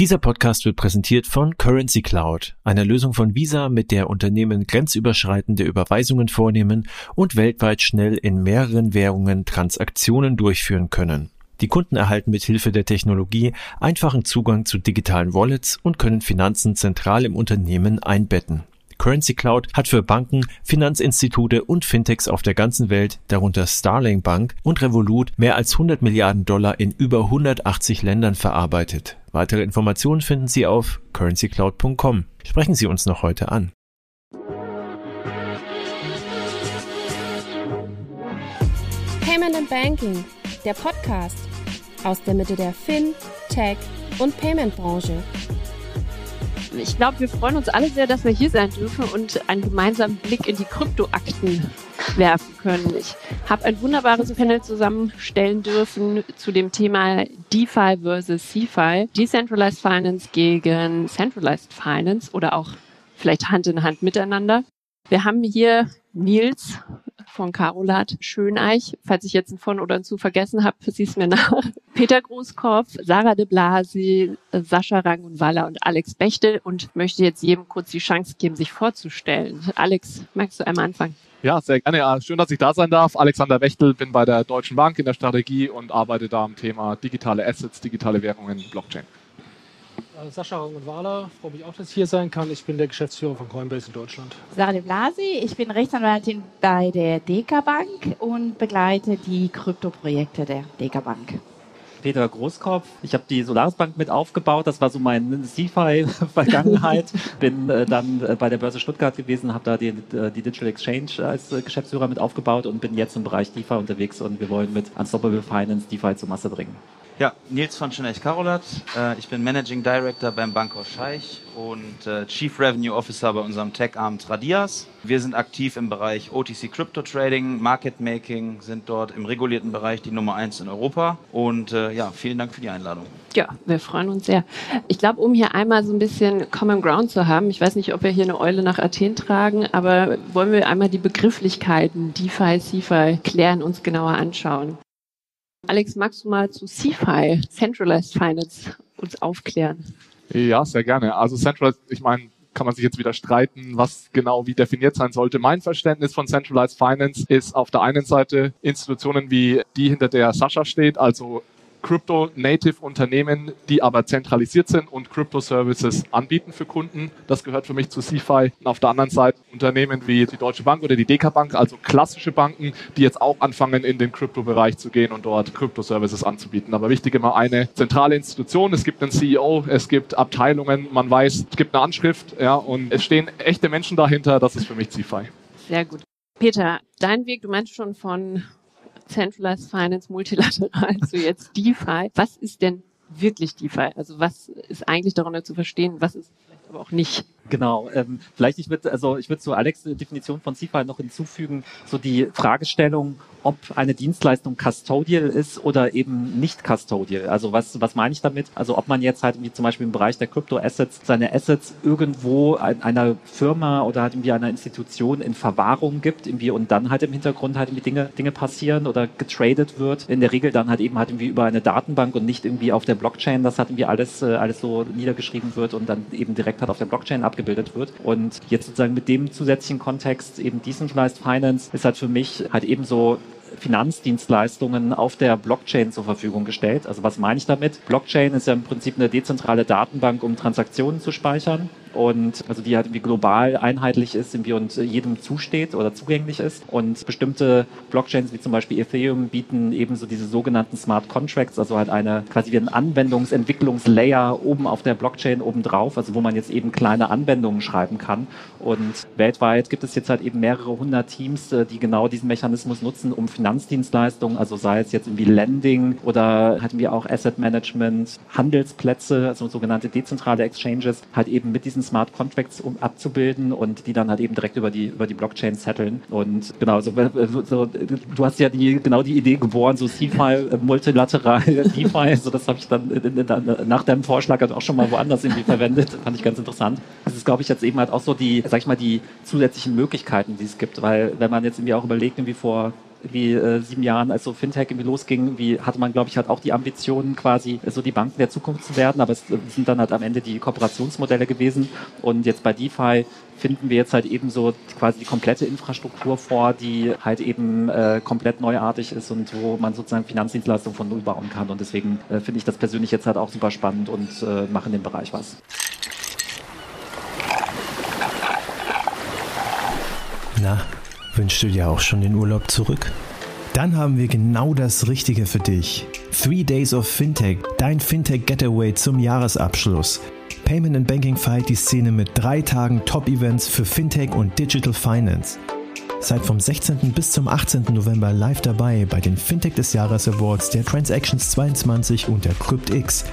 Dieser Podcast wird präsentiert von Currency Cloud, einer Lösung von Visa, mit der Unternehmen grenzüberschreitende Überweisungen vornehmen und weltweit schnell in mehreren Währungen Transaktionen durchführen können. Die Kunden erhalten mit Hilfe der Technologie einfachen Zugang zu digitalen Wallets und können Finanzen zentral im Unternehmen einbetten. Currency Cloud hat für Banken, Finanzinstitute und Fintechs auf der ganzen Welt, darunter Starling Bank und Revolut, mehr als 100 Milliarden Dollar in über 180 Ländern verarbeitet. Weitere Informationen finden Sie auf currencycloud.com. Sprechen Sie uns noch heute an. Payment and Banking, der Podcast aus der Mitte der Fin, Tech und Payment Branche ich glaube, wir freuen uns alle sehr, dass wir hier sein dürfen und einen gemeinsamen Blick in die Kryptoakten werfen können. Ich habe ein wunderbares Panel zusammenstellen dürfen zu dem Thema DeFi versus CeFi, Decentralized Finance gegen Centralized Finance oder auch vielleicht Hand in Hand miteinander. Wir haben hier Nils von Carolat Schöneich. Falls ich jetzt ein von oder ein zu vergessen habe, sieh's mir nach. Peter Großkopf, Sarah de Blasi, Sascha Rang und Waller und Alex Bechtel und möchte jetzt jedem kurz die Chance geben, sich vorzustellen. Alex, magst du einmal anfangen? Ja, sehr gerne. Ja, schön, dass ich da sein darf. Alexander Bechtel, bin bei der Deutschen Bank in der Strategie und arbeite da am Thema digitale Assets, digitale Währungen, Blockchain. Äh, Sascha Rangenwala, freue mich auch, dass ich hier sein kann. Ich bin der Geschäftsführer von Coinbase in Deutschland. Sarah de Blasi, ich bin Rechtsanwältin bei der Deka Bank und begleite die Kryptoprojekte der Deka Bank. Peter Großkopf. Ich habe die Solaris Bank mit aufgebaut. Das war so meine CFI-Vergangenheit. bin äh, dann äh, bei der Börse Stuttgart gewesen, habe da die, äh, die, Digital Exchange als äh, Geschäftsführer mit aufgebaut und bin jetzt im Bereich DeFi unterwegs und wir wollen mit Unstoppable Finance DeFi zur Masse bringen. Ja, Nils von Schöneich-Karolat. Äh, ich bin Managing Director beim Bankhaus Scheich und äh, Chief Revenue Officer bei unserem Tech-Arm Tradias. Wir sind aktiv im Bereich OTC Crypto Trading, Market Making, sind dort im regulierten Bereich die Nummer eins in Europa. Und äh, ja, vielen Dank für die Einladung. Ja, wir freuen uns sehr. Ich glaube, um hier einmal so ein bisschen Common Ground zu haben, ich weiß nicht, ob wir hier eine Eule nach Athen tragen, aber wollen wir einmal die Begrifflichkeiten DeFi, CeFi klären, uns genauer anschauen. Alex, magst du mal zu CFI, Centralized Finance, uns aufklären? Ja, sehr gerne. Also Centralized, ich meine, kann man sich jetzt wieder streiten, was genau wie definiert sein sollte. Mein Verständnis von Centralized Finance ist auf der einen Seite Institutionen wie die, hinter der Sascha steht, also Crypto-Native-Unternehmen, die aber zentralisiert sind und Crypto-Services anbieten für Kunden. Das gehört für mich zu CFI. Und auf der anderen Seite Unternehmen wie die Deutsche Bank oder die DK Bank, also klassische Banken, die jetzt auch anfangen, in den Crypto-Bereich zu gehen und dort Crypto-Services anzubieten. Aber wichtig immer eine zentrale Institution. Es gibt einen CEO, es gibt Abteilungen, man weiß, es gibt eine Anschrift, ja, und es stehen echte Menschen dahinter. Das ist für mich CFI. Sehr gut. Peter, dein Weg, du meinst schon von Centralized Finance multilateral zu jetzt DeFi. Was ist denn wirklich DeFi? Also was ist eigentlich darunter zu verstehen? Was ist vielleicht aber auch nicht? Genau. Ähm, vielleicht ich würde also ich würde zu Alex Definition von CFI noch hinzufügen, so die Fragestellung, ob eine Dienstleistung custodial ist oder eben nicht custodial. Also was, was meine ich damit? Also ob man jetzt halt wie zum Beispiel im Bereich der Crypto-Assets seine Assets irgendwo einer Firma oder halt irgendwie einer Institution in Verwahrung gibt irgendwie und dann halt im Hintergrund halt irgendwie Dinge, Dinge passieren oder getradet wird. In der Regel dann halt eben halt irgendwie über eine Datenbank und nicht irgendwie auf der Blockchain, das halt irgendwie alles, äh, alles so niedergeschrieben wird und dann eben direkt halt auf der Blockchain abgebildet wird. Und jetzt sozusagen mit dem zusätzlichen Kontext eben Decentralized Finance ist halt für mich halt eben so Finanzdienstleistungen auf der Blockchain zur Verfügung gestellt. Also was meine ich damit? Blockchain ist ja im Prinzip eine dezentrale Datenbank, um Transaktionen zu speichern und also die halt irgendwie global einheitlich ist irgendwie und jedem zusteht oder zugänglich ist. Und bestimmte Blockchains wie zum Beispiel Ethereum bieten ebenso diese sogenannten Smart Contracts, also halt eine quasi wie ein Anwendungsentwicklungslayer oben auf der Blockchain oben drauf, also wo man jetzt eben kleine Anwendungen schreiben kann. Und weltweit gibt es jetzt halt eben mehrere hundert Teams, äh, die genau diesen Mechanismus nutzen, um Finanzdienstleistungen, also sei es jetzt irgendwie Lending oder hatten wir auch Asset Management, Handelsplätze, also sogenannte dezentrale Exchanges, halt eben mit diesen diesen Smart Contracts um abzubilden und die dann halt eben direkt über die, über die Blockchain setteln. Und genau, so, so, du hast ja die, genau die Idee geboren, so CFI, multilateral DeFi, so das habe ich dann nach deinem Vorschlag halt auch schon mal woanders irgendwie verwendet. Fand ich ganz interessant. Das ist, glaube ich, jetzt eben halt auch so die, sag ich mal, die zusätzlichen Möglichkeiten, die es gibt, weil wenn man jetzt irgendwie auch überlegt, irgendwie vor wie äh, sieben Jahren, als so Fintech irgendwie losging, wie hatte man, glaube ich, halt auch die Ambitionen, quasi so die Banken der Zukunft zu werden, aber es sind dann halt am Ende die Kooperationsmodelle gewesen. Und jetzt bei DeFi finden wir jetzt halt eben so quasi die komplette Infrastruktur vor, die halt eben äh, komplett neuartig ist und wo man sozusagen Finanzdienstleistungen von null bauen kann. Und deswegen äh, finde ich das persönlich jetzt halt auch super spannend und äh, mache in dem Bereich was. Na, wünschst du dir auch schon den Urlaub zurück? Dann haben wir genau das Richtige für dich. Three Days of Fintech, dein Fintech Getaway zum Jahresabschluss. Payment and Banking feiert die Szene mit drei Tagen Top-Events für Fintech und Digital Finance. Seid vom 16. bis zum 18. November live dabei bei den Fintech des Jahres Awards der Transactions 22 und der CryptX.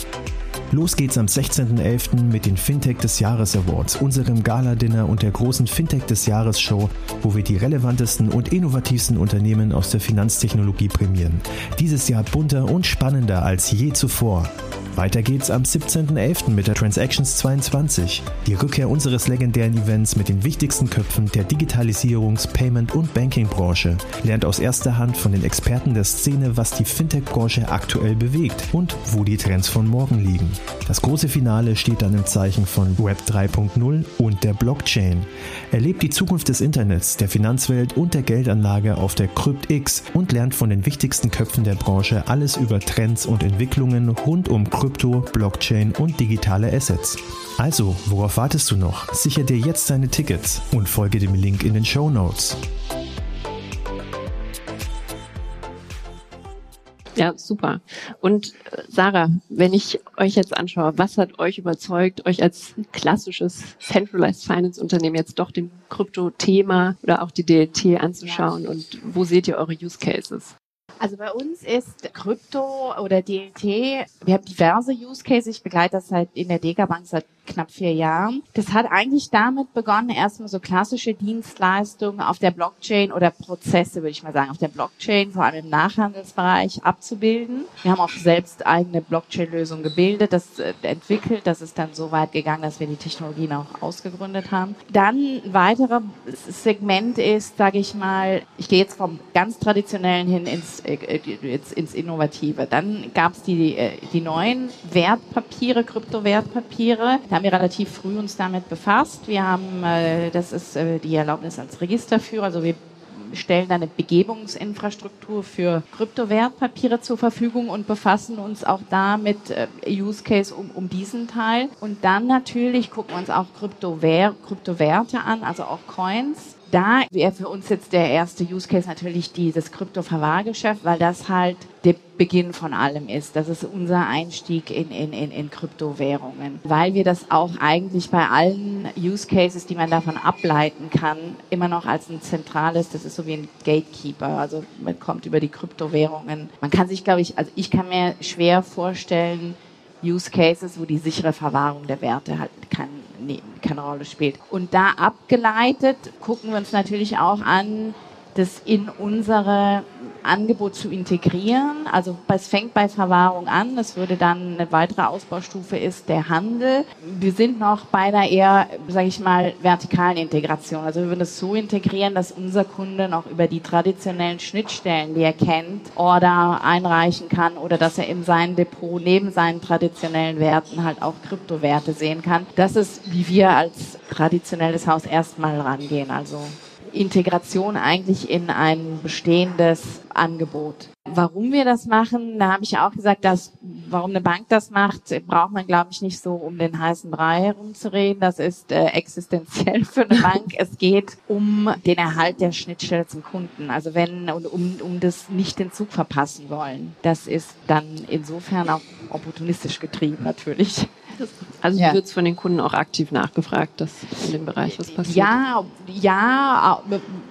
Los geht's am 16.11. mit den Fintech des Jahres Awards, unserem Gala-Dinner und der großen Fintech des Jahres Show, wo wir die relevantesten und innovativsten Unternehmen aus der Finanztechnologie prämieren. Dieses Jahr bunter und spannender als je zuvor. Weiter geht's am 17.11. mit der Transactions 22, die Rückkehr unseres legendären Events mit den wichtigsten Köpfen der Digitalisierungs-, Payment- und Banking-Branche. Lernt aus erster Hand von den Experten der Szene, was die Fintech-Branche aktuell bewegt und wo die Trends von morgen liegen. Das große Finale steht dann im Zeichen von Web 3.0 und der Blockchain. Erlebt die Zukunft des Internets, der Finanzwelt und der Geldanlage auf der CryptX und lernt von den wichtigsten Köpfen der Branche alles über Trends und Entwicklungen rund um Krypto Krypto, Blockchain und digitale Assets. Also, worauf wartest du noch? Sicher dir jetzt deine Tickets und folge dem Link in den Show Notes. Ja, super. Und äh, Sarah, wenn ich euch jetzt anschaue, was hat euch überzeugt, euch als klassisches Centralized Finance Unternehmen jetzt doch dem Krypto-Thema oder auch die DLT anzuschauen ja. und wo seht ihr eure Use Cases? Also bei uns ist Krypto oder DLT, wir haben diverse Use Cases. Ich begleite das seit in der Deka Bank seit knapp vier Jahren. Das hat eigentlich damit begonnen, erstmal so klassische Dienstleistungen auf der Blockchain oder Prozesse, würde ich mal sagen, auf der Blockchain, vor allem im Nachhandelsbereich abzubilden. Wir haben auch selbst eigene Blockchain-Lösungen gebildet, das äh, entwickelt. Das ist dann so weit gegangen, dass wir die Technologien auch ausgegründet haben. Dann ein weiteres Segment ist, sage ich mal, ich gehe jetzt vom ganz traditionellen hin ins, äh, ins, ins Innovative. Dann gab es die, äh, die neuen Wertpapiere, Kryptowertpapiere. Da haben wir relativ früh uns damit befasst. Wir haben, äh, das ist äh, die Erlaubnis als Registerführer, also wir stellen eine Begebungsinfrastruktur für Kryptowertpapiere zur Verfügung und befassen uns auch da mit äh, Use Case um, um diesen Teil. Und dann natürlich gucken wir uns auch Kryptower Kryptowerte an, also auch Coins da wäre für uns jetzt der erste Use Case natürlich dieses Krypto-Verwahrgeschäft, weil das halt der Beginn von allem ist. Das ist unser Einstieg in, in, in, in Kryptowährungen, weil wir das auch eigentlich bei allen Use Cases, die man davon ableiten kann, immer noch als ein zentrales, das ist so wie ein Gatekeeper. Also man kommt über die Kryptowährungen. Man kann sich, glaube ich, also ich kann mir schwer vorstellen, Use Cases, wo die sichere Verwahrung der Werte halt kein, nee, keine Rolle spielt. Und da abgeleitet gucken wir uns natürlich auch an, das in unsere Angebot zu integrieren. Also es fängt bei Verwahrung an. Das würde dann eine weitere Ausbaustufe ist der Handel. Wir sind noch bei einer eher, sage ich mal, vertikalen Integration. Also wir würden es so integrieren, dass unser Kunde noch über die traditionellen Schnittstellen, die er kennt, Order einreichen kann oder dass er in seinem Depot neben seinen traditionellen Werten halt auch Kryptowerte sehen kann. Das ist, wie wir als traditionelles Haus erstmal rangehen. Also Integration eigentlich in ein bestehendes Angebot. Warum wir das machen, da habe ich auch gesagt, dass warum eine Bank das macht, braucht man, glaube ich, nicht so um den heißen Brei herumzureden. Das ist äh, existenziell für eine Bank. es geht um den Erhalt der Schnittstelle zum Kunden. Also wenn und um, um das nicht den Zug verpassen wollen. Das ist dann insofern auch opportunistisch getrieben natürlich. Also ja. wird es von den Kunden auch aktiv nachgefragt, dass in dem Bereich was passiert? Ja, ja,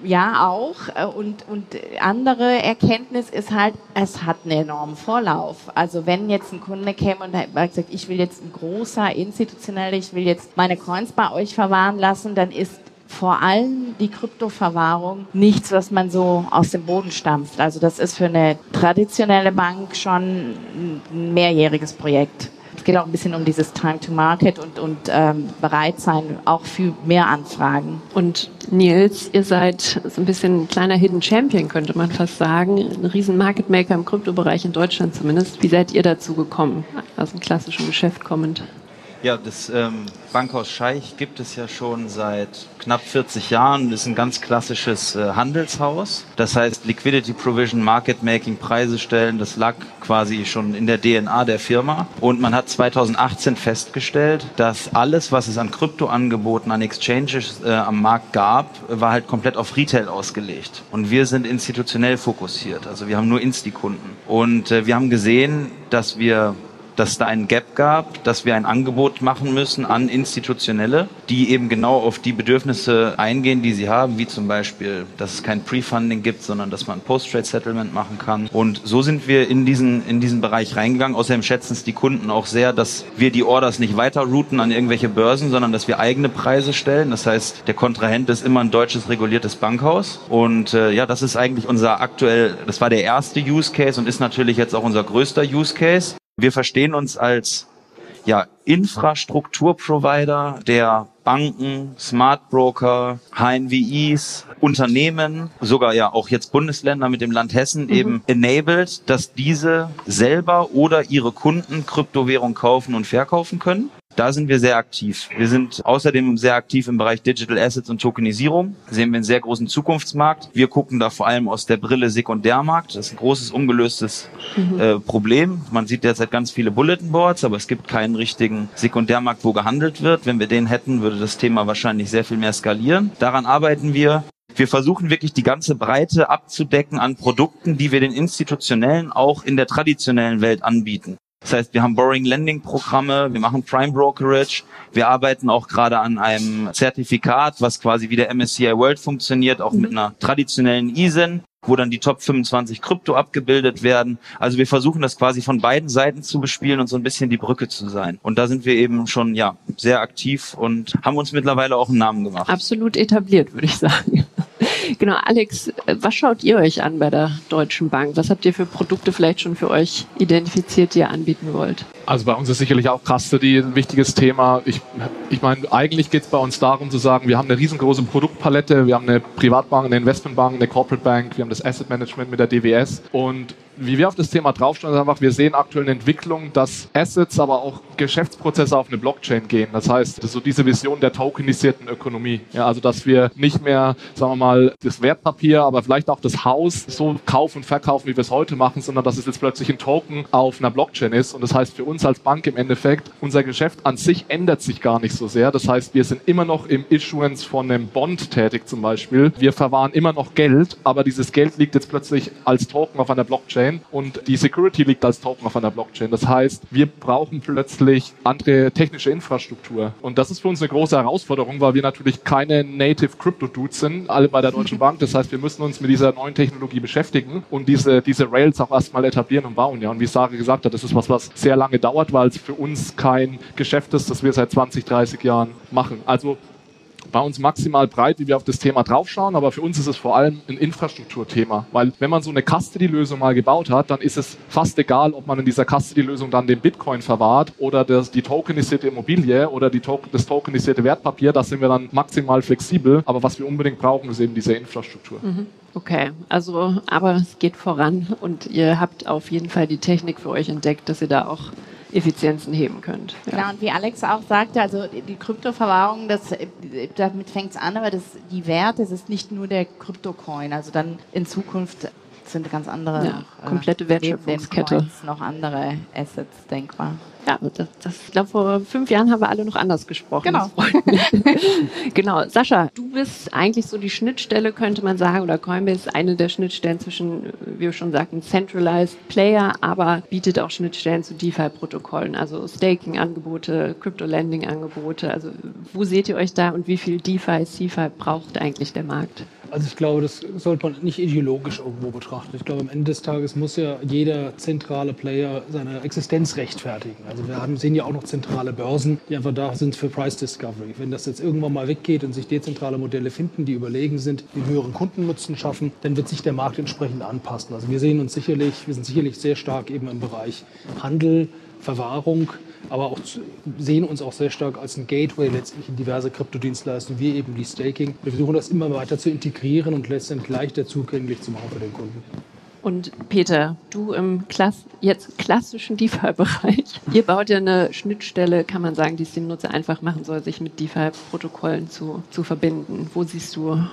ja auch. Und, und andere Erkenntnis ist halt, es hat einen enormen Vorlauf. Also wenn jetzt ein Kunde käme und hat gesagt, ich will jetzt ein großer institutioneller, ich will jetzt meine Coins bei euch verwahren lassen, dann ist vor allem die Kryptoverwahrung nichts, was man so aus dem Boden stampft. Also das ist für eine traditionelle Bank schon ein mehrjähriges Projekt geht auch ein bisschen um dieses Time to Market und, und ähm, bereit sein auch für mehr Anfragen. Und Nils, ihr seid so ein bisschen ein kleiner Hidden Champion, könnte man fast sagen. Ein riesen Market Maker im Kryptobereich in Deutschland zumindest. Wie seid ihr dazu gekommen, aus dem klassischen Geschäft kommend? Ja, das ähm, Bankhaus Scheich gibt es ja schon seit knapp 40 Jahren. Das ist ein ganz klassisches äh, Handelshaus. Das heißt Liquidity Provision, Market Making, Preise stellen, das lag quasi schon in der DNA der Firma. Und man hat 2018 festgestellt, dass alles, was es an Kryptoangeboten, an Exchanges äh, am Markt gab, war halt komplett auf Retail ausgelegt. Und wir sind institutionell fokussiert. Also wir haben nur Insti-Kunden. Und äh, wir haben gesehen, dass wir dass da einen Gap gab, dass wir ein Angebot machen müssen an Institutionelle, die eben genau auf die Bedürfnisse eingehen, die sie haben, wie zum Beispiel, dass es kein Pre-Funding gibt, sondern dass man Post-Trade-Settlement machen kann. Und so sind wir in diesen, in diesen Bereich reingegangen. Außerdem schätzen es die Kunden auch sehr, dass wir die Orders nicht weiter routen an irgendwelche Börsen, sondern dass wir eigene Preise stellen. Das heißt, der Kontrahent ist immer ein deutsches reguliertes Bankhaus. Und äh, ja, das ist eigentlich unser aktuell, das war der erste Use Case und ist natürlich jetzt auch unser größter Use Case. Wir verstehen uns als ja, Infrastrukturprovider, der Banken, Smart Broker, HNWIs, Unternehmen, sogar ja auch jetzt Bundesländer mit dem Land Hessen mhm. eben enabled, dass diese selber oder ihre Kunden Kryptowährung kaufen und verkaufen können. Da sind wir sehr aktiv. Wir sind außerdem sehr aktiv im Bereich Digital Assets und Tokenisierung. Sehen wir einen sehr großen Zukunftsmarkt. Wir gucken da vor allem aus der Brille Sekundärmarkt. Das ist ein großes ungelöstes mhm. äh, Problem. Man sieht derzeit ganz viele Bulletin Boards, aber es gibt keinen richtigen Sekundärmarkt, wo gehandelt wird. Wenn wir den hätten, würde das Thema wahrscheinlich sehr viel mehr skalieren. Daran arbeiten wir. Wir versuchen wirklich die ganze Breite abzudecken an Produkten, die wir den institutionellen auch in der traditionellen Welt anbieten. Das heißt, wir haben Borrowing Lending Programme, wir machen Prime Brokerage, wir arbeiten auch gerade an einem Zertifikat, was quasi wie der MSCI World funktioniert, auch mhm. mit einer traditionellen ISIN wo dann die Top 25 Krypto abgebildet werden. Also wir versuchen das quasi von beiden Seiten zu bespielen und so ein bisschen die Brücke zu sein. Und da sind wir eben schon ja sehr aktiv und haben uns mittlerweile auch einen Namen gemacht. Absolut etabliert, würde ich sagen. Genau, Alex, was schaut ihr euch an bei der Deutschen Bank? Was habt ihr für Produkte vielleicht schon für euch identifiziert, die ihr anbieten wollt? Also bei uns ist sicherlich auch Custody ein wichtiges Thema. Ich, ich meine, eigentlich geht es bei uns darum zu sagen, wir haben eine riesengroße Produktpalette, wir haben eine Privatbank, eine Investmentbank, eine Corporate Bank, wir haben das Asset Management mit der DWS und wie wir auf das Thema draufstehen, ist einfach, wir sehen aktuell eine Entwicklung, dass Assets, aber auch Geschäftsprozesse auf eine Blockchain gehen. Das heißt, so diese Vision der tokenisierten Ökonomie. Ja, also, dass wir nicht mehr, sagen wir mal, das Wertpapier, aber vielleicht auch das Haus so kaufen und verkaufen, wie wir es heute machen, sondern dass es jetzt plötzlich ein Token auf einer Blockchain ist. Und das heißt für uns als Bank im Endeffekt, unser Geschäft an sich ändert sich gar nicht so sehr. Das heißt, wir sind immer noch im Issuance von einem Bond tätig zum Beispiel. Wir verwahren immer noch Geld, aber dieses Geld liegt jetzt plötzlich als Token auf einer Blockchain und die Security liegt als Token auf einer Blockchain. Das heißt, wir brauchen plötzlich andere technische Infrastruktur. Und das ist für uns eine große Herausforderung, weil wir natürlich keine Native Crypto Dudes sind, alle bei der Deutschen Bank. Das heißt, wir müssen uns mit dieser neuen Technologie beschäftigen und diese, diese Rails auch erstmal etablieren und bauen. Ja, und wie Sarah gesagt hat, das ist was, was sehr lange dauert, weil es für uns kein Geschäft ist, das wir seit 20, 30 Jahren machen. Also bei uns maximal breit, wie wir auf das Thema draufschauen, aber für uns ist es vor allem ein Infrastrukturthema, weil wenn man so eine Custody-Lösung mal gebaut hat, dann ist es fast egal, ob man in dieser Custody-Lösung dann den Bitcoin verwahrt oder das, die tokenisierte Immobilie oder die das tokenisierte Wertpapier, da sind wir dann maximal flexibel, aber was wir unbedingt brauchen, ist eben diese Infrastruktur. Mhm. Okay, also aber es geht voran und ihr habt auf jeden Fall die Technik für euch entdeckt, dass ihr da auch Effizienzen heben könnt. Ja. Genau, und wie Alex auch sagte, also die Kryptoverwahrung, das, damit fängt es an, aber das, die Werte, das ist nicht nur der Kryptocoin, also dann in Zukunft sind ganz andere ja, komplette Wertschöpfungskette noch andere Assets denkbar. Ja, das, das ich glaube, vor fünf Jahren haben wir alle noch anders gesprochen. Genau. genau. Sascha, du bist eigentlich so die Schnittstelle, könnte man sagen, oder Coinbase eine der Schnittstellen zwischen, wie wir schon sagten, Centralized Player, aber bietet auch Schnittstellen zu DeFi-Protokollen, also Staking-Angebote, Crypto-Lending-Angebote. Also wo seht ihr euch da und wie viel DeFi, CeFi braucht eigentlich der Markt? Also ich glaube, das sollte man nicht ideologisch irgendwo betrachten. Ich glaube, am Ende des Tages muss ja jeder zentrale Player seine Existenz rechtfertigen. Also wir haben, sehen ja auch noch zentrale Börsen, die einfach da sind für Price Discovery. Wenn das jetzt irgendwann mal weggeht und sich dezentrale Modelle finden, die überlegen sind, die höheren Kundennutzen schaffen, dann wird sich der Markt entsprechend anpassen. Also wir sehen uns sicherlich, wir sind sicherlich sehr stark eben im Bereich Handel, Verwahrung, aber auch sehen uns auch sehr stark als ein Gateway letztlich in diverse Kryptodienstleistungen, wie eben die Staking. Wir versuchen das immer weiter zu integrieren und letztendlich leichter zugänglich zu machen für den Kunden. Und Peter, du im Klass jetzt klassischen DeFi-Bereich. Ihr baut ja eine Schnittstelle, kann man sagen, die es dem Nutzer einfach machen soll, sich mit DeFi-Protokollen zu, zu verbinden. Wo siehst du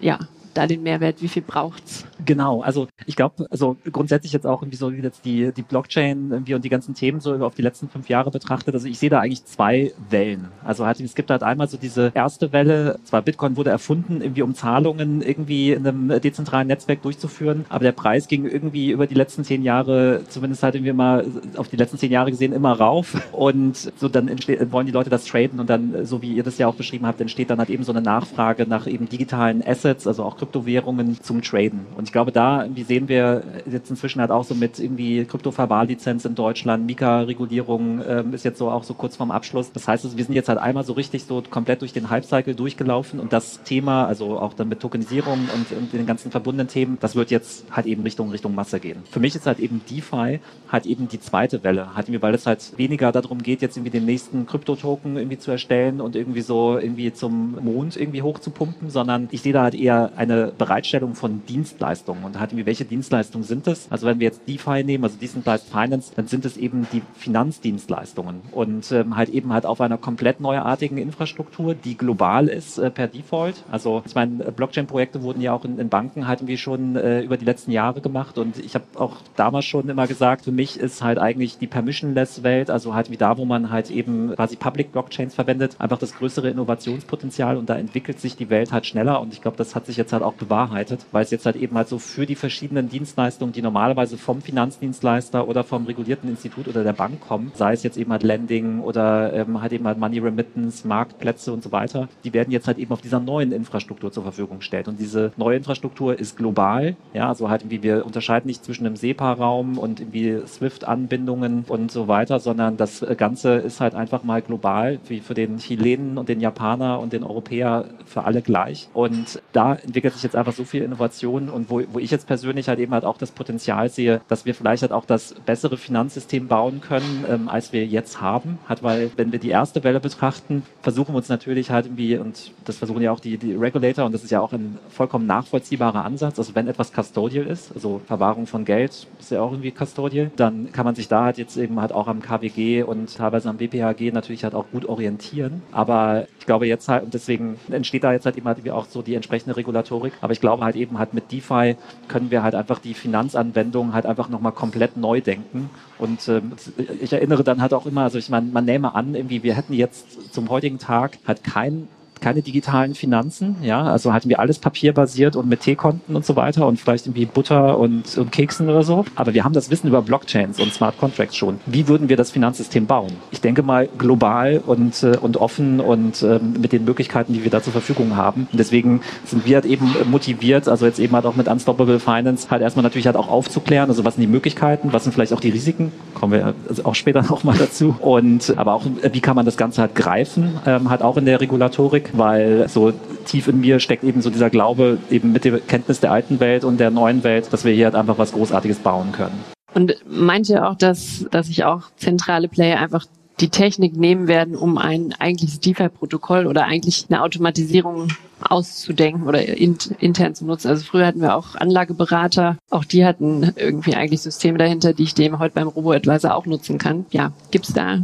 ja, da den Mehrwert? Wie viel braucht's? Genau, also ich glaube, also grundsätzlich jetzt auch irgendwie so wie jetzt die, die Blockchain irgendwie und die ganzen Themen so auf die letzten fünf Jahre betrachtet. Also ich sehe da eigentlich zwei Wellen. Also halt, es gibt halt einmal so diese erste Welle, zwar Bitcoin wurde erfunden, irgendwie um Zahlungen irgendwie in einem dezentralen Netzwerk durchzuführen, aber der Preis ging irgendwie über die letzten zehn Jahre, zumindest halt irgendwie mal auf die letzten zehn Jahre gesehen, immer rauf. Und so dann entsteht, wollen die Leute das traden und dann, so wie ihr das ja auch beschrieben habt, entsteht dann halt eben so eine Nachfrage nach eben digitalen Assets, also auch Kryptowährungen zum Traden. Und ich glaube, da irgendwie sehen wir jetzt inzwischen halt auch so mit irgendwie Kryptoverwahrlizenz in Deutschland, Mika-Regulierung ähm, ist jetzt so auch so kurz vorm Abschluss. Das heißt, wir sind jetzt halt einmal so richtig so komplett durch den Hype-Cycle durchgelaufen und das Thema, also auch dann mit Tokenisierung und, und den ganzen verbundenen Themen, das wird jetzt halt eben Richtung Richtung Masse gehen. Für mich ist halt eben DeFi halt eben die zweite Welle, halt irgendwie, weil es halt weniger darum geht, jetzt irgendwie den nächsten Kryptotoken irgendwie zu erstellen und irgendwie so irgendwie zum Mond irgendwie hochzupumpen, sondern ich sehe da halt eher eine eine Bereitstellung von Dienstleistungen. Und halt, welche Dienstleistungen sind es? Also wenn wir jetzt DeFi nehmen, also Decentralized Finance, dann sind es eben die Finanzdienstleistungen und ähm, halt eben halt auf einer komplett neuartigen Infrastruktur, die global ist äh, per Default. Also ich meine, Blockchain-Projekte wurden ja auch in, in, Banken halt irgendwie schon äh, über die letzten Jahre gemacht und ich habe auch damals schon immer gesagt, für mich ist halt eigentlich die Permissionless-Welt, also halt wie da, wo man halt eben quasi Public Blockchains verwendet, einfach das größere Innovationspotenzial und da entwickelt sich die Welt halt schneller und ich glaube, das hat sich jetzt halt auch auch bewahrheitet, weil es jetzt halt eben halt so für die verschiedenen Dienstleistungen, die normalerweise vom Finanzdienstleister oder vom regulierten Institut oder der Bank kommen, sei es jetzt eben halt Lending oder ähm, halt eben halt Money Remittance, Marktplätze und so weiter, die werden jetzt halt eben auf dieser neuen Infrastruktur zur Verfügung gestellt. Und diese neue Infrastruktur ist global, ja, also halt irgendwie wir unterscheiden nicht zwischen dem SEPA-Raum und irgendwie SWIFT-Anbindungen und so weiter, sondern das Ganze ist halt einfach mal global, wie für den Chilenen und den Japaner und den Europäer für alle gleich. Und da entwickelt sich sich jetzt einfach so viel Innovation und wo, wo ich jetzt persönlich halt eben halt auch das Potenzial sehe, dass wir vielleicht halt auch das bessere Finanzsystem bauen können, ähm, als wir jetzt haben. Hat, weil wenn wir die erste Welle betrachten, versuchen wir uns natürlich halt irgendwie, und das versuchen ja auch die, die Regulator, und das ist ja auch ein vollkommen nachvollziehbarer Ansatz, also wenn etwas custodial ist, also Verwahrung von Geld ist ja auch irgendwie custodial, dann kann man sich da halt jetzt eben halt auch am KWG und teilweise am BPHG natürlich halt auch gut orientieren. Aber glaube jetzt halt, und deswegen entsteht da jetzt halt eben auch so die entsprechende Regulatorik. Aber ich glaube halt eben halt mit DeFi können wir halt einfach die Finanzanwendung halt einfach nochmal komplett neu denken. Und ähm, ich erinnere dann halt auch immer, also ich meine, man nehme an, irgendwie, wir hätten jetzt zum heutigen Tag halt kein keine digitalen Finanzen, ja, also hatten wir alles papierbasiert und mit T-Konten und so weiter und vielleicht irgendwie Butter und, und Keksen oder so. Aber wir haben das Wissen über Blockchains und Smart Contracts schon. Wie würden wir das Finanzsystem bauen? Ich denke mal global und, äh, und offen und ähm, mit den Möglichkeiten, die wir da zur Verfügung haben. Und deswegen sind wir halt eben motiviert, also jetzt eben halt auch mit Unstoppable Finance, halt erstmal natürlich halt auch aufzuklären, also was sind die Möglichkeiten, was sind vielleicht auch die Risiken, kommen wir also auch später noch mal dazu. Und aber auch, wie kann man das Ganze halt greifen, ähm, halt auch in der Regulatorik weil so tief in mir steckt eben so dieser Glaube, eben mit der Kenntnis der alten Welt und der neuen Welt, dass wir hier halt einfach was Großartiges bauen können. Und meint ihr auch, dass, dass sich auch zentrale Player einfach die Technik nehmen werden, um ein eigentliches DeFi-Protokoll oder eigentlich eine Automatisierung auszudenken oder in, intern zu nutzen. Also früher hatten wir auch Anlageberater, auch die hatten irgendwie eigentlich Systeme dahinter, die ich dem heute beim Robo-Advisor auch nutzen kann. Ja, gibt's da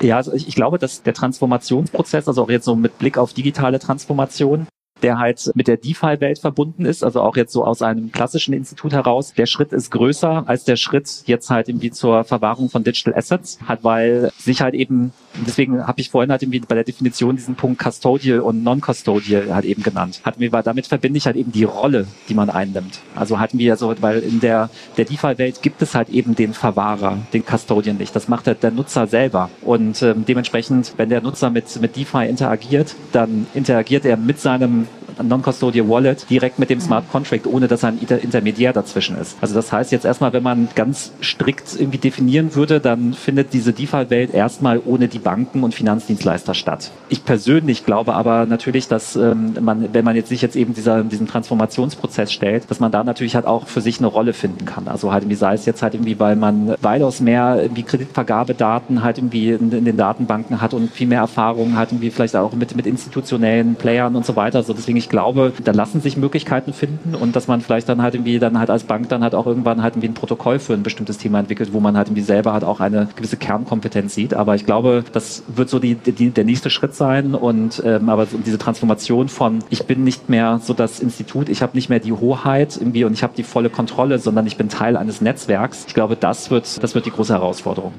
ja, also ich, glaube, dass der Transformationsprozess, also auch jetzt so mit Blick auf digitale Transformation, der halt mit der DeFi-Welt verbunden ist, also auch jetzt so aus einem klassischen Institut heraus. Der Schritt ist größer als der Schritt jetzt halt irgendwie zur Verwahrung von Digital Assets, halt weil sich halt eben, deswegen habe ich vorhin halt irgendwie bei der Definition diesen Punkt Custodial und Non-Custodial halt eben genannt. Hatten wir, weil damit verbinde ich halt eben die Rolle, die man einnimmt. Also hatten wir so, weil in der, der DeFi-Welt gibt es halt eben den Verwahrer, den Custodian nicht. Das macht halt der Nutzer selber. Und ähm, dementsprechend, wenn der Nutzer mit, mit DeFi interagiert, dann interagiert er mit seinem Non-Custodial Wallet direkt mit dem Smart Contract, ohne dass ein Intermediär dazwischen ist. Also das heißt jetzt erstmal, wenn man ganz strikt irgendwie definieren würde, dann findet diese DeFi-Welt erstmal ohne die Banken und Finanzdienstleister statt. Ich persönlich glaube aber natürlich, dass ähm, man, wenn man jetzt sich jetzt eben dieser, diesen Transformationsprozess stellt, dass man da natürlich halt auch für sich eine Rolle finden kann. Also halt irgendwie sei es jetzt halt irgendwie, weil man weitaus mehr irgendwie Kreditvergabedaten halt irgendwie in, in den Datenbanken hat und viel mehr Erfahrung hat irgendwie vielleicht auch mit, mit institutionellen Playern und so weiter. So deswegen ich glaube, da lassen sich Möglichkeiten finden und dass man vielleicht dann halt irgendwie dann halt als Bank dann halt auch irgendwann halt irgendwie ein Protokoll für ein bestimmtes Thema entwickelt, wo man halt irgendwie selber halt auch eine gewisse Kernkompetenz sieht. Aber ich glaube, das wird so die, die der nächste Schritt sein und ähm, aber diese Transformation von ich bin nicht mehr so das Institut, ich habe nicht mehr die Hoheit irgendwie und ich habe die volle Kontrolle, sondern ich bin Teil eines Netzwerks. Ich glaube, das wird das wird die große Herausforderung.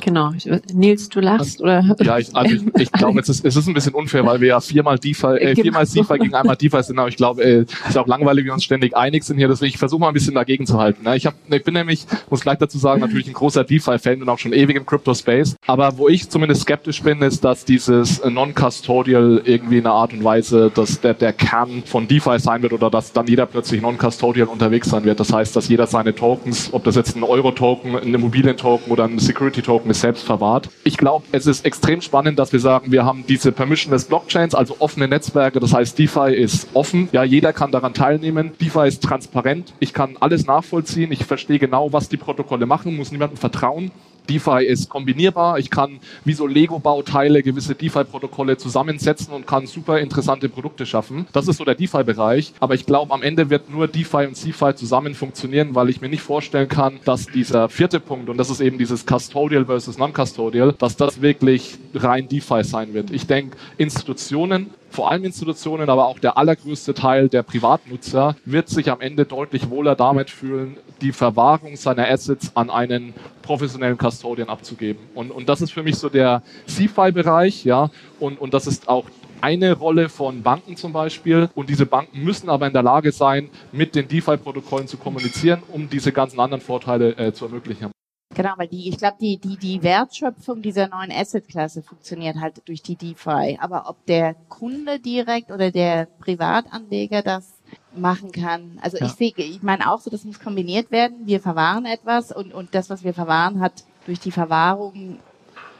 Genau. Nils, du lachst, oder? Ja, ich, also ich, ich glaube, es ist, es ist ein bisschen unfair, weil wir ja viermal DeFi, äh, genau. viermal CeFi gegen einmal DeFi sind, aber ich glaube, äh, es ist auch langweilig, wir uns ständig einig sind hier, deswegen ich versuche mal ein bisschen dagegen zu halten. Ne? Ich, hab, ich bin nämlich, muss gleich dazu sagen, natürlich ein großer DeFi-Fan und auch schon ewig im Crypto-Space, aber wo ich zumindest skeptisch bin, ist, dass dieses Non-Custodial irgendwie in einer Art und Weise, dass der, der Kern von DeFi sein wird oder dass dann jeder plötzlich Non-Custodial unterwegs sein wird. Das heißt, dass jeder seine Tokens, ob das jetzt ein Euro-Token, ein Immobilien-Token oder ein Security-Token ist, selbst verwahrt. Ich glaube, es ist extrem spannend, dass wir sagen, wir haben diese permissionless Blockchains, also offene Netzwerke. Das heißt, DeFi ist offen. Ja, jeder kann daran teilnehmen. DeFi ist transparent. Ich kann alles nachvollziehen. Ich verstehe genau, was die Protokolle machen, muss niemandem vertrauen. DeFi ist kombinierbar. Ich kann wie so Lego-Bauteile gewisse DeFi-Protokolle zusammensetzen und kann super interessante Produkte schaffen. Das ist so der DeFi-Bereich. Aber ich glaube, am Ende wird nur DeFi und CeFi zusammen funktionieren, weil ich mir nicht vorstellen kann, dass dieser vierte Punkt, und das ist eben dieses Custodial versus Non-Custodial, dass das wirklich rein DeFi sein wird. Ich denke, Institutionen vor allem Institutionen, aber auch der allergrößte Teil der Privatnutzer wird sich am Ende deutlich wohler damit fühlen, die Verwahrung seiner Assets an einen professionellen Custodian abzugeben. Und, und das ist für mich so der CFI-Bereich, ja, und, und das ist auch eine Rolle von Banken zum Beispiel. Und diese Banken müssen aber in der Lage sein, mit den DeFi-Protokollen zu kommunizieren, um diese ganzen anderen Vorteile äh, zu ermöglichen. Genau, weil die, ich glaube, die, die, die Wertschöpfung dieser neuen Asset-Klasse funktioniert halt durch die DeFi. Aber ob der Kunde direkt oder der Privatanleger das machen kann. Also ja. ich sehe, ich meine auch so, das muss kombiniert werden. Wir verwahren etwas und, und das, was wir verwahren, hat durch die Verwahrung,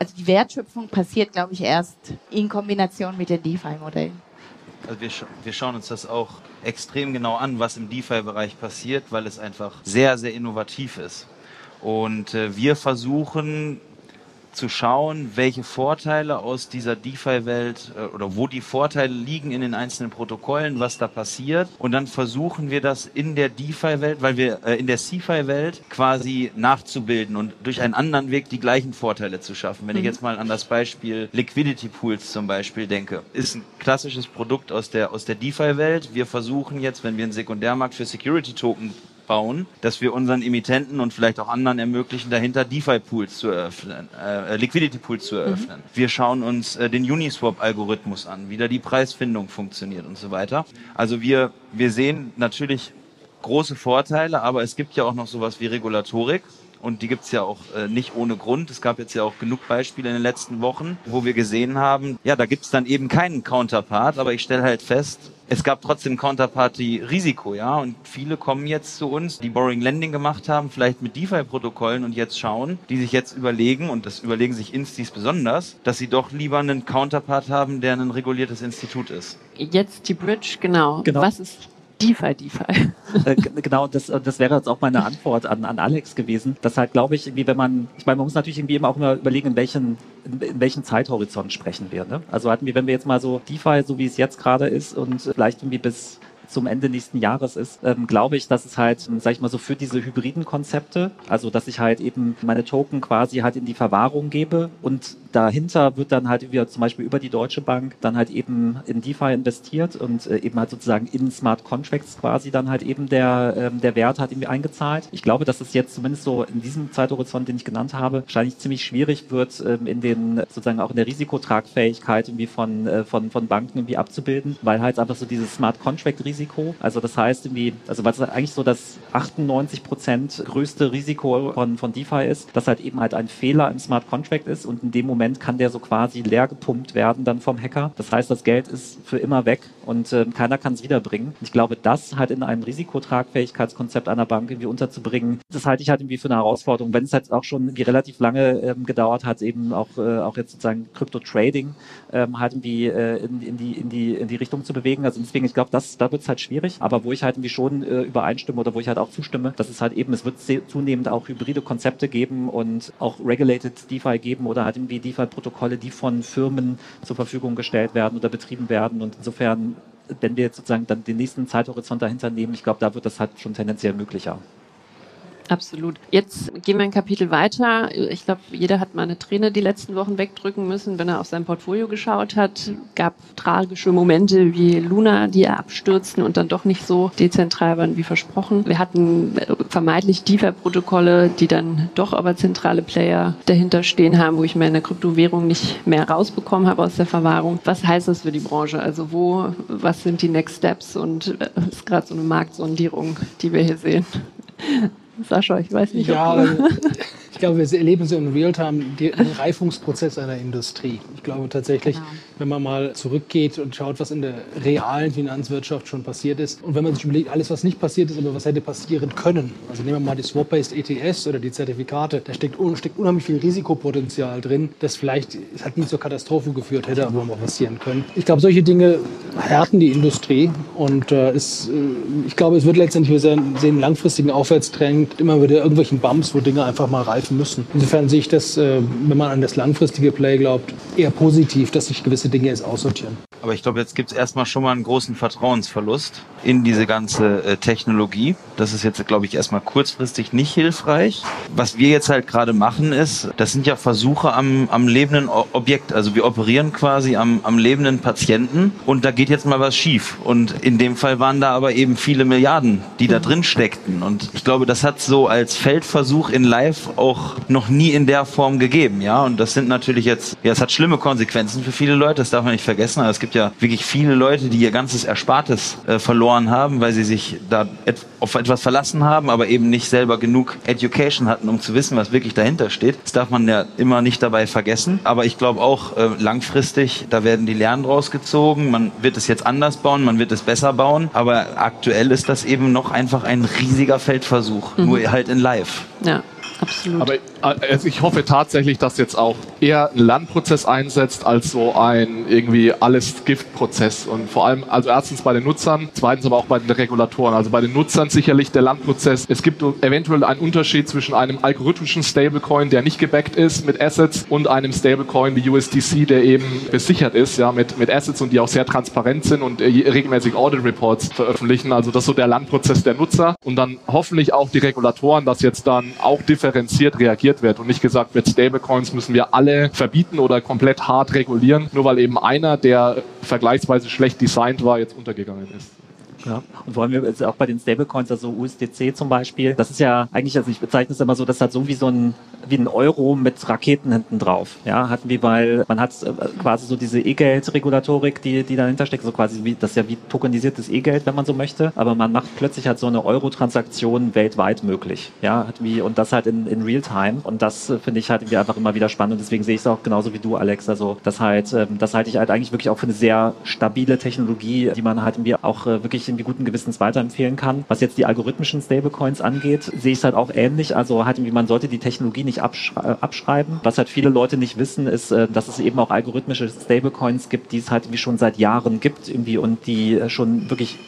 also die Wertschöpfung passiert, glaube ich, erst in Kombination mit den DeFi-Modellen. Also wir, wir schauen uns das auch extrem genau an, was im DeFi-Bereich passiert, weil es einfach sehr, sehr innovativ ist. Und äh, wir versuchen zu schauen, welche Vorteile aus dieser DeFi-Welt äh, oder wo die Vorteile liegen in den einzelnen Protokollen, was da passiert. Und dann versuchen wir das in der DeFi-Welt, weil wir äh, in der CeFi-Welt quasi nachzubilden und durch einen anderen Weg die gleichen Vorteile zu schaffen. Wenn mhm. ich jetzt mal an das Beispiel Liquidity Pools zum Beispiel denke, ist ein klassisches Produkt aus der, aus der DeFi-Welt. Wir versuchen jetzt, wenn wir einen Sekundärmarkt für Security Token bauen, dass wir unseren Emittenten und vielleicht auch anderen ermöglichen, dahinter DeFi-Pools zu eröffnen, äh, Liquidity-Pools zu eröffnen. Mhm. Wir schauen uns äh, den Uniswap-Algorithmus an, wie da die Preisfindung funktioniert und so weiter. Also wir, wir sehen natürlich große Vorteile, aber es gibt ja auch noch sowas wie Regulatorik. Und die gibt's ja auch äh, nicht ohne Grund. Es gab jetzt ja auch genug Beispiele in den letzten Wochen, wo wir gesehen haben, ja, da gibt's dann eben keinen Counterpart, aber ich stelle halt fest, es gab trotzdem Counterparty-Risiko, ja. Und viele kommen jetzt zu uns, die Boring Lending gemacht haben, vielleicht mit DeFi-Protokollen und jetzt schauen, die sich jetzt überlegen, und das überlegen sich Instis besonders, dass sie doch lieber einen Counterpart haben, der ein reguliertes Institut ist. Jetzt die Bridge, genau. genau. Was ist DeFi, DeFi. Äh, genau, das, äh, das wäre jetzt auch meine Antwort an, an Alex gewesen. Das halt, glaube ich, irgendwie, wenn man, ich meine, man muss natürlich irgendwie immer auch immer überlegen, in welchen, in, in welchen Zeithorizont sprechen wir. Ne? Also hatten wir, wenn wir jetzt mal so DeFi, so wie es jetzt gerade ist und vielleicht irgendwie bis zum Ende nächsten Jahres ist, ähm, glaube ich, dass es halt, sag ich mal so, für diese hybriden Konzepte, also dass ich halt eben meine Token quasi halt in die Verwahrung gebe und dahinter wird dann halt wieder zum Beispiel über die Deutsche Bank dann halt eben in DeFi investiert und äh, eben halt sozusagen in Smart Contracts quasi dann halt eben der, ähm, der Wert halt irgendwie eingezahlt. Ich glaube, dass es jetzt zumindest so in diesem Zeithorizont, den ich genannt habe, wahrscheinlich ziemlich schwierig wird, ähm, in den sozusagen auch in der Risikotragfähigkeit irgendwie von, äh, von, von Banken irgendwie abzubilden, weil halt einfach so dieses Smart Contract Risiko Risiko. Also das heißt irgendwie, also was eigentlich so das 98 Prozent größte Risiko von, von DeFi ist, dass halt eben halt ein Fehler im Smart Contract ist und in dem Moment kann der so quasi leer gepumpt werden dann vom Hacker. Das heißt, das Geld ist für immer weg und äh, keiner kann es wiederbringen. Ich glaube, das halt in einem Risikotragfähigkeitskonzept einer Bank irgendwie unterzubringen, das halte ich halt irgendwie für eine Herausforderung. Wenn es jetzt auch schon irgendwie relativ lange ähm, gedauert hat, eben auch, äh, auch jetzt sozusagen Crypto-Trading ähm, halt irgendwie äh, in, in, die, in, die, in die Richtung zu bewegen. Also deswegen, ich glaube, das, da wird es halt schwierig. Aber wo ich halt irgendwie schon äh, übereinstimme oder wo ich halt auch zustimme, das ist halt eben, es wird zunehmend auch hybride Konzepte geben und auch Regulated DeFi geben oder halt irgendwie DeFi-Protokolle, die von Firmen zur Verfügung gestellt werden oder betrieben werden. Und insofern, wenn wir jetzt sozusagen dann den nächsten Zeithorizont dahinter nehmen, ich glaube, da wird das halt schon tendenziell möglicher. Absolut. Jetzt gehen wir ein Kapitel weiter. Ich glaube, jeder hat mal eine Träne die letzten Wochen wegdrücken müssen, wenn er auf sein Portfolio geschaut hat. Gab tragische Momente wie Luna, die abstürzten und dann doch nicht so dezentral waren wie versprochen. Wir hatten äh, vermeintlich DeFi-Protokolle, die dann doch aber zentrale Player dahinter stehen haben, wo ich meine Kryptowährung nicht mehr rausbekommen habe aus der Verwahrung. Was heißt das für die Branche? Also wo, was sind die Next Steps? Und äh, ist gerade so eine Marktsondierung, die wir hier sehen. Sascha, ich weiß nicht. Ja, ich glaube, wir erleben so in Realtime den Reifungsprozess einer Industrie. Ich glaube tatsächlich, genau. wenn man mal zurückgeht und schaut, was in der realen Finanzwirtschaft schon passiert ist und wenn man sich überlegt, alles, was nicht passiert ist, aber was hätte passieren können. Also nehmen wir mal die Swap-Based ETS oder die Zertifikate. Da steckt, steckt unheimlich viel Risikopotenzial drin, das vielleicht es hat nie zur Katastrophe geführt hätte, aber mal passieren können. Ich glaube, solche Dinge härten die Industrie und äh, ist, äh, ich glaube, es wird letztendlich, wir sehen, langfristigen Aufwärtstrend, immer wieder irgendwelchen Bumps, wo Dinge einfach mal reifen müssen. Insofern sehe ich das, äh, wenn man an das langfristige Play glaubt, eher positiv, dass sich gewisse Dinge jetzt aussortieren. Aber ich glaube, jetzt gibt es erstmal schon mal einen großen Vertrauensverlust in diese ganze äh, Technologie. Das ist jetzt, glaube ich, erstmal kurzfristig nicht hilfreich. Was wir jetzt halt gerade machen ist, das sind ja Versuche am, am lebenden Objekt. Also wir operieren quasi am, am lebenden Patienten und da geht jetzt mal was schief. Und in dem Fall waren da aber eben viele Milliarden, die da drin steckten. Und ich glaube, das hat so als Feldversuch in Live auch noch nie in der Form gegeben. Ja, und das sind natürlich jetzt, ja, es hat schlimme Konsequenzen für viele Leute, das darf man nicht vergessen. Aber es gibt gibt ja wirklich viele Leute, die ihr ganzes Erspartes äh, verloren haben, weil sie sich da et auf etwas verlassen haben, aber eben nicht selber genug Education hatten, um zu wissen, was wirklich dahinter steht. Das darf man ja immer nicht dabei vergessen. Aber ich glaube auch äh, langfristig, da werden die Lernen draus gezogen. Man wird es jetzt anders bauen, man wird es besser bauen. Aber aktuell ist das eben noch einfach ein riesiger Feldversuch, mhm. nur halt in Live. Ja. Absolut. Aber also ich hoffe tatsächlich, dass jetzt auch eher ein Lernprozess einsetzt als so ein irgendwie alles Giftprozess und vor allem also erstens bei den Nutzern, zweitens aber auch bei den Regulatoren. Also bei den Nutzern sicherlich der Lernprozess. Es gibt eventuell einen Unterschied zwischen einem algorithmischen Stablecoin, der nicht gebackt ist mit Assets und einem Stablecoin wie USDC, der eben besichert ist, ja, mit, mit Assets und die auch sehr transparent sind und äh, regelmäßig Audit Reports veröffentlichen. Also das ist so der Lernprozess der Nutzer und dann hoffentlich auch die Regulatoren, dass jetzt dann auch differenziert reagiert reagiert wird und nicht gesagt wird, Stablecoins müssen wir alle verbieten oder komplett hart regulieren, nur weil eben einer, der vergleichsweise schlecht designt war, jetzt untergegangen ist. Ja. Und vor allem jetzt auch bei den Stablecoins, also USDC zum Beispiel, das ist ja eigentlich, also ich bezeichne es immer so, das hat so wie so ein, wie ein Euro mit Raketen hinten drauf. Ja, hatten wir, weil man hat äh, quasi so diese E-Geld-Regulatorik, die, die dahinter steckt, so quasi wie, das ist ja wie tokenisiertes E-Geld, wenn man so möchte, aber man macht plötzlich halt so eine Euro-Transaktion weltweit möglich. Ja, hat wie, und das halt in, in Real-Time. Und das äh, finde ich halt irgendwie einfach immer wieder spannend und deswegen sehe ich es auch genauso wie du, Alex. Also, das halt, ähm, das halte ich halt eigentlich wirklich auch für eine sehr stabile Technologie, die man halt irgendwie auch äh, wirklich irgendwie guten Gewissens weiterempfehlen kann. Was jetzt die algorithmischen Stablecoins angeht, sehe ich es halt auch ähnlich. Also halt irgendwie, man sollte die Technologie nicht abschrei abschreiben. Was halt viele Leute nicht wissen, ist, äh, dass es eben auch algorithmische Stablecoins gibt, die es halt irgendwie schon seit Jahren gibt irgendwie und die äh, schon wirklich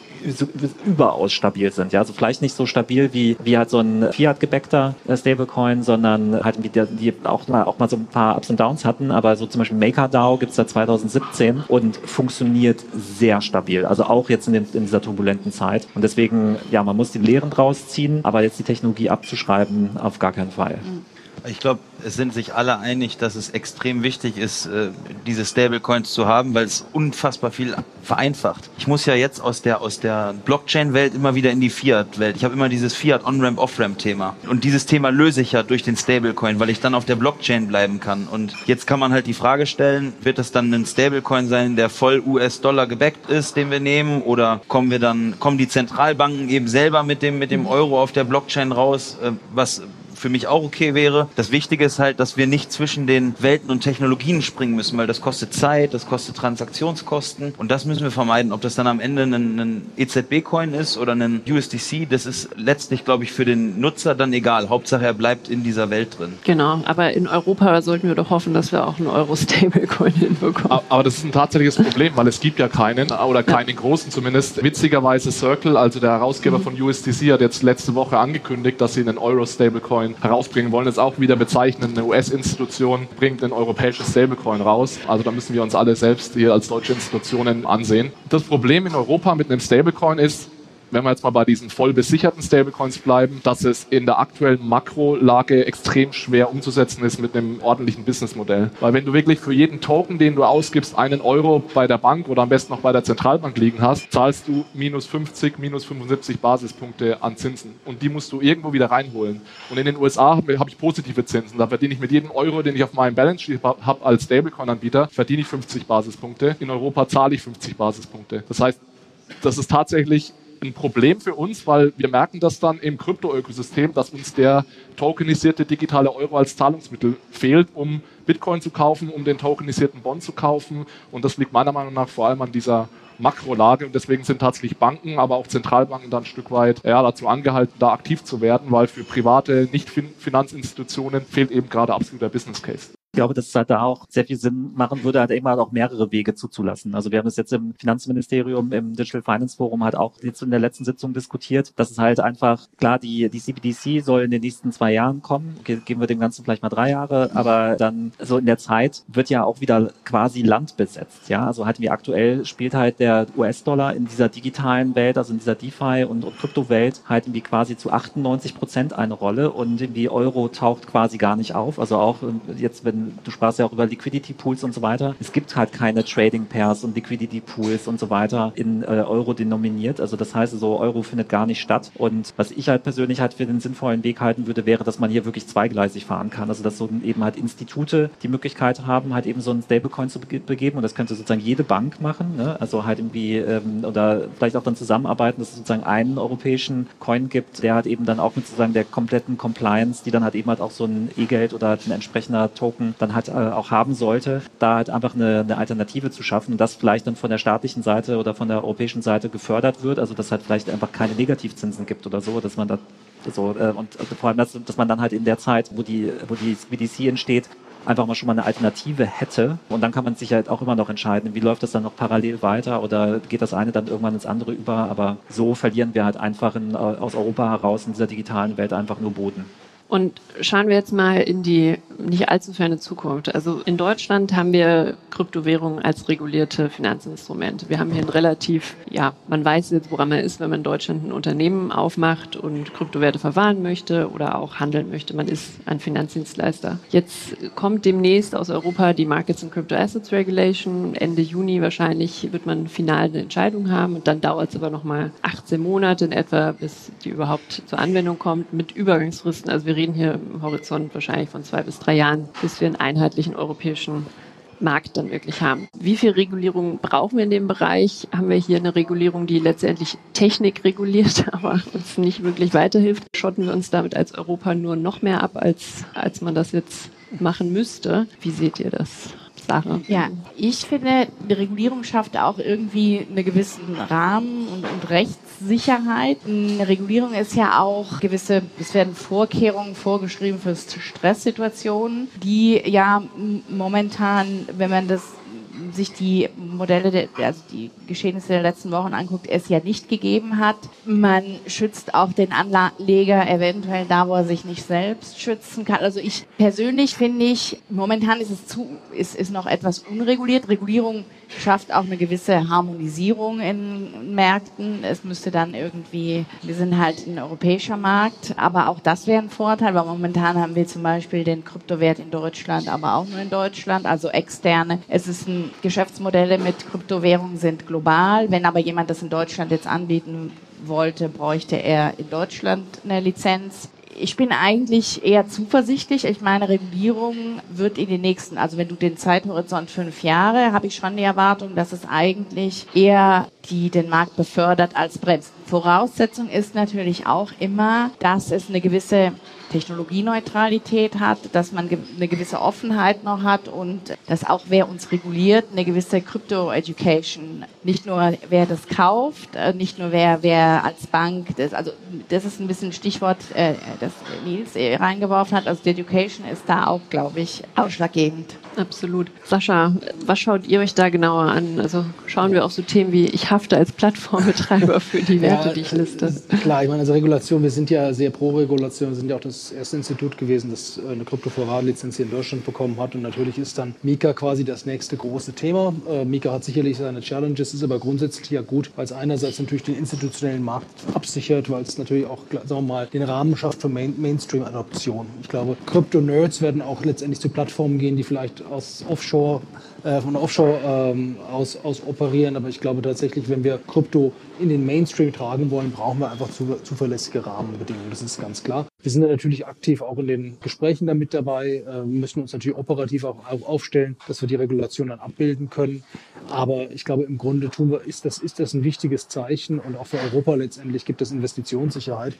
überaus stabil sind. Ja, also vielleicht nicht so stabil wie, wie halt so ein Fiat-gebackter äh, Stablecoin, sondern halt wie die, die auch mal, auch mal so ein paar Ups und Downs hatten. Aber so zum Beispiel MakerDAO gibt es seit 2017 und funktioniert sehr stabil. Also auch jetzt in, den, in dieser turbulenten Zeit. Und deswegen, ja, man muss die Lehren draus ziehen, aber jetzt die Technologie abzuschreiben, auf gar keinen Fall. Mhm. Ich glaube, es sind sich alle einig, dass es extrem wichtig ist, äh, diese Stablecoins zu haben, weil es unfassbar viel vereinfacht. Ich muss ja jetzt aus der aus der Blockchain-Welt immer wieder in die Fiat-Welt. Ich habe immer dieses Fiat On-Ramp, Off-Ramp-Thema. Und dieses Thema löse ich ja durch den Stablecoin, weil ich dann auf der Blockchain bleiben kann. Und jetzt kann man halt die Frage stellen, wird das dann ein Stablecoin sein, der voll US-Dollar gebackt ist, den wir nehmen? Oder kommen wir dann, kommen die Zentralbanken eben selber mit dem, mit dem Euro auf der Blockchain raus? Äh, was für mich auch okay wäre. Das Wichtige ist halt, dass wir nicht zwischen den Welten und Technologien springen müssen, weil das kostet Zeit, das kostet Transaktionskosten und das müssen wir vermeiden. Ob das dann am Ende ein, ein EZB-Coin ist oder ein USDC, das ist letztlich, glaube ich, für den Nutzer dann egal. Hauptsache, er bleibt in dieser Welt drin. Genau, aber in Europa sollten wir doch hoffen, dass wir auch einen Euro-Stablecoin hinbekommen. Aber das ist ein tatsächliches Problem, weil es gibt ja keinen oder keinen ja. großen zumindest. Witzigerweise Circle, also der Herausgeber mhm. von USDC, hat jetzt letzte Woche angekündigt, dass sie einen Euro-Stablecoin herausbringen wollen. Das ist auch wieder bezeichnend. Eine US-Institution bringt ein europäisches Stablecoin raus. Also da müssen wir uns alle selbst hier als deutsche Institutionen ansehen. Das Problem in Europa mit einem Stablecoin ist, wenn wir jetzt mal bei diesen voll besicherten Stablecoins bleiben, dass es in der aktuellen Makrolage extrem schwer umzusetzen ist mit einem ordentlichen Businessmodell. Weil wenn du wirklich für jeden Token, den du ausgibst, einen Euro bei der Bank oder am besten noch bei der Zentralbank liegen hast, zahlst du minus 50, minus 75 Basispunkte an Zinsen. Und die musst du irgendwo wieder reinholen. Und in den USA habe hab ich positive Zinsen. Da verdiene ich mit jedem Euro, den ich auf meinem Balance Sheet habe als Stablecoin-Anbieter, verdiene ich 50 Basispunkte. In Europa zahle ich 50 Basispunkte. Das heißt, das ist tatsächlich ein Problem für uns, weil wir merken das dann im Krypto-Ökosystem, dass uns der tokenisierte digitale Euro als Zahlungsmittel fehlt, um Bitcoin zu kaufen, um den tokenisierten Bond zu kaufen. Und das liegt meiner Meinung nach vor allem an dieser Makrolage und deswegen sind tatsächlich Banken, aber auch Zentralbanken dann ein Stück weit ja, dazu angehalten, da aktiv zu werden, weil für private Nicht-Finanzinstitutionen fehlt eben gerade absoluter Business Case. Ich glaube, dass es halt da auch sehr viel Sinn machen würde, halt eben halt auch mehrere Wege zuzulassen. Also wir haben das jetzt im Finanzministerium, im Digital Finance Forum halt auch jetzt in der letzten Sitzung diskutiert, dass es halt einfach, klar, die, die CBDC soll in den nächsten zwei Jahren kommen. Okay, geben wir dem Ganzen vielleicht mal drei Jahre, aber dann so in der Zeit wird ja auch wieder quasi Land besetzt. Ja, also halt wie aktuell spielt halt der US-Dollar in dieser digitalen Welt, also in dieser DeFi und, und Kryptowelt halt irgendwie quasi zu 98 Prozent eine Rolle und irgendwie Euro taucht quasi gar nicht auf. Also auch jetzt, wenn du sprachst ja auch über Liquidity Pools und so weiter. Es gibt halt keine Trading Pairs und Liquidity Pools und so weiter in äh, Euro denominiert. Also das heißt, so Euro findet gar nicht statt. Und was ich halt persönlich halt für den sinnvollen Weg halten würde, wäre, dass man hier wirklich zweigleisig fahren kann. Also dass so eben halt Institute die Möglichkeit haben, halt eben so einen Stablecoin zu begeben. Und das könnte sozusagen jede Bank machen. Ne? Also halt irgendwie ähm, oder vielleicht auch dann zusammenarbeiten, dass es sozusagen einen europäischen Coin gibt, der halt eben dann auch mit sozusagen der kompletten Compliance, die dann halt eben halt auch so ein E-Geld oder ein entsprechender Token dann halt äh, auch haben sollte, da halt einfach eine, eine Alternative zu schaffen und das vielleicht dann von der staatlichen Seite oder von der europäischen Seite gefördert wird, also dass halt vielleicht einfach keine Negativzinsen gibt oder so, dass man da so äh, und äh, vor allem, dass, dass man dann halt in der Zeit, wo die, wo die BDC entsteht, einfach mal schon mal eine Alternative hätte. Und dann kann man sich halt auch immer noch entscheiden, wie läuft das dann noch parallel weiter oder geht das eine dann irgendwann ins andere über. Aber so verlieren wir halt einfach in, aus Europa heraus in dieser digitalen Welt einfach nur Boden. Und schauen wir jetzt mal in die nicht allzu ferne Zukunft. Also in Deutschland haben wir Kryptowährungen als regulierte Finanzinstrumente. Wir haben hier ein relativ, ja, man weiß jetzt, woran man ist, wenn man in Deutschland ein Unternehmen aufmacht und Kryptowerte verwahren möchte oder auch handeln möchte. Man ist ein Finanzdienstleister. Jetzt kommt demnächst aus Europa die Markets and Crypto Assets Regulation. Ende Juni wahrscheinlich wird man final eine Entscheidung haben und dann dauert es aber nochmal 18 Monate in etwa, bis die überhaupt zur Anwendung kommt mit Übergangsfristen. Also wir reden hier im Horizont wahrscheinlich von zwei bis drei Jahren, bis wir einen einheitlichen europäischen Markt dann wirklich haben. Wie viel Regulierung brauchen wir in dem Bereich? Haben wir hier eine Regulierung, die letztendlich Technik reguliert, aber uns nicht wirklich weiterhilft? Schotten wir uns damit als Europa nur noch mehr ab, als, als man das jetzt machen müsste? Wie seht ihr das? Sache. Ja, ich finde, die Regulierung schafft auch irgendwie einen gewissen Rahmen und, und Rechtssicherheit. Eine Regulierung ist ja auch gewisse, es werden Vorkehrungen vorgeschrieben für Stresssituationen, die ja momentan, wenn man das sich die Modelle, der, also die Geschehnisse der letzten Wochen anguckt, es ja nicht gegeben hat. Man schützt auch den Anleger eventuell da, wo er sich nicht selbst schützen kann. Also ich persönlich finde ich, momentan ist es zu, ist, ist noch etwas unreguliert. Regulierung schafft auch eine gewisse Harmonisierung in Märkten. Es müsste dann irgendwie, wir sind halt ein europäischer Markt, aber auch das wäre ein Vorteil, weil momentan haben wir zum Beispiel den Kryptowert in Deutschland, aber auch nur in Deutschland, also externe. Es ist ein Geschäftsmodelle mit Kryptowährungen sind global. Wenn aber jemand das in Deutschland jetzt anbieten wollte, bräuchte er in Deutschland eine Lizenz ich bin eigentlich eher zuversichtlich. Ich meine, Regulierung wird in den nächsten, also wenn du den Zeithorizont fünf Jahre, habe ich schon die Erwartung, dass es eigentlich eher die den Markt befördert als bremst. Voraussetzung ist natürlich auch immer, dass es eine gewisse Technologieneutralität hat, dass man eine gewisse Offenheit noch hat und dass auch wer uns reguliert, eine gewisse Crypto-Education, nicht nur wer das kauft, äh, nicht nur wer, wer als Bank, das, also das ist ein bisschen ein Stichwort, äh, das Nils reingeworfen hat, also die Education ist da auch, glaube ich, ausschlaggebend. Absolut. Sascha, was schaut ihr euch da genauer an? Also schauen wir auch so Themen wie, ich hafte als Plattformbetreiber für die Werte, ja, die ich liste. Klar, ich meine, also Regulation, wir sind ja sehr pro Regulation, wir sind ja auch das erste Institut gewesen, das äh, eine Kryptovorratlizenz hier in Deutschland bekommen hat und natürlich ist dann Mika quasi das nächste große Thema. Äh, Mika hat sicherlich seine Challenges, ist aber grundsätzlich ja gut, weil es einerseits natürlich den institutionellen Markt absichert, weil es natürlich auch, sagen wir mal, den Rahmen schafft für Main Mainstream-Adoption. Ich glaube, Krypto-Nerds werden auch letztendlich zu Plattformen gehen, die vielleicht aus Offshore, äh, von Offshore ähm, aus, aus operieren. Aber ich glaube tatsächlich, wenn wir Krypto in den Mainstream tragen wollen, brauchen wir einfach zu, zuverlässige Rahmenbedingungen. Das ist ganz klar. Wir sind natürlich aktiv auch in den Gesprächen damit dabei, äh, müssen uns natürlich operativ auch aufstellen, dass wir die Regulation dann abbilden können. Aber ich glaube, im Grunde tun wir, ist das, ist das ein wichtiges Zeichen und auch für Europa letztendlich gibt es Investitionssicherheit.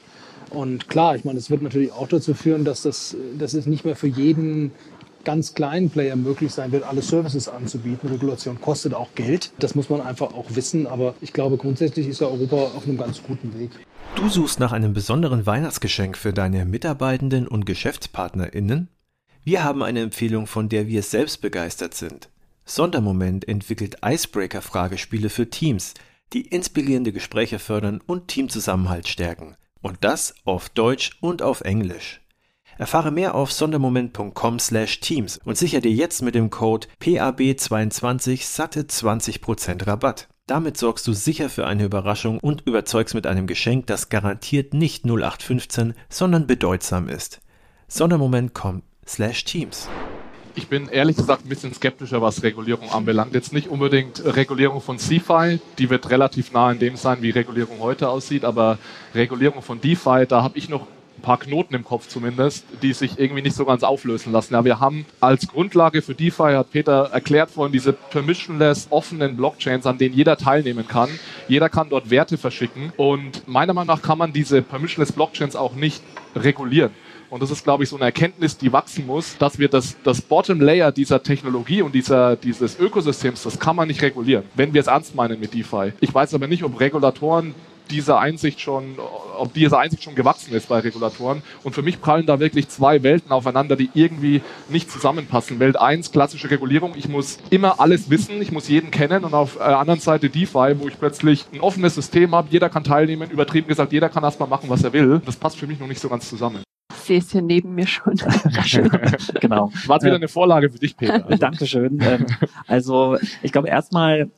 Und klar, ich meine, es wird natürlich auch dazu führen, dass das, dass es nicht mehr für jeden ganz kleinen Player möglich sein wird, alle Services anzubieten. Regulation kostet auch Geld. Das muss man einfach auch wissen. Aber ich glaube, grundsätzlich ist ja Europa auf einem ganz guten Weg. Du suchst nach einem besonderen Weihnachtsgeschenk für deine Mitarbeitenden und GeschäftspartnerInnen? Wir haben eine Empfehlung, von der wir selbst begeistert sind. Sondermoment entwickelt Icebreaker-Fragespiele für Teams, die inspirierende Gespräche fördern und Teamzusammenhalt stärken. Und das auf Deutsch und auf Englisch. Erfahre mehr auf sondermoment.com/teams und sichere dir jetzt mit dem Code PAB22 satte 20% Rabatt. Damit sorgst du sicher für eine Überraschung und überzeugst mit einem Geschenk, das garantiert nicht 0815, sondern bedeutsam ist. Sondermoment.com/teams. Ich bin ehrlich gesagt ein bisschen skeptischer, was Regulierung anbelangt. Jetzt nicht unbedingt Regulierung von CFI, die wird relativ nah in dem sein, wie Regulierung heute aussieht, aber Regulierung von DeFi, da habe ich noch ein paar Knoten im Kopf zumindest, die sich irgendwie nicht so ganz auflösen lassen. Ja, wir haben als Grundlage für DeFi, hat Peter erklärt vorhin, diese permissionless offenen Blockchains, an denen jeder teilnehmen kann. Jeder kann dort Werte verschicken und meiner Meinung nach kann man diese permissionless Blockchains auch nicht regulieren. Und das ist, glaube ich, so eine Erkenntnis, die wachsen muss, dass wir das, das Bottom Layer dieser Technologie und dieser, dieses Ökosystems, das kann man nicht regulieren, wenn wir es ernst meinen mit DeFi. Ich weiß aber nicht, ob Regulatoren diese Einsicht schon, ob diese Einsicht schon gewachsen ist bei Regulatoren. Und für mich prallen da wirklich zwei Welten aufeinander, die irgendwie nicht zusammenpassen. Welt 1, klassische Regulierung. Ich muss immer alles wissen, ich muss jeden kennen. Und auf der anderen Seite DeFi, wo ich plötzlich ein offenes System habe, jeder kann teilnehmen, übertrieben gesagt, jeder kann erstmal machen, was er will. Das passt für mich noch nicht so ganz zusammen. Sehe es hier neben mir schon. genau. War es wieder eine Vorlage für dich, Peter. Also. Dankeschön. Ähm, also ich glaube erstmal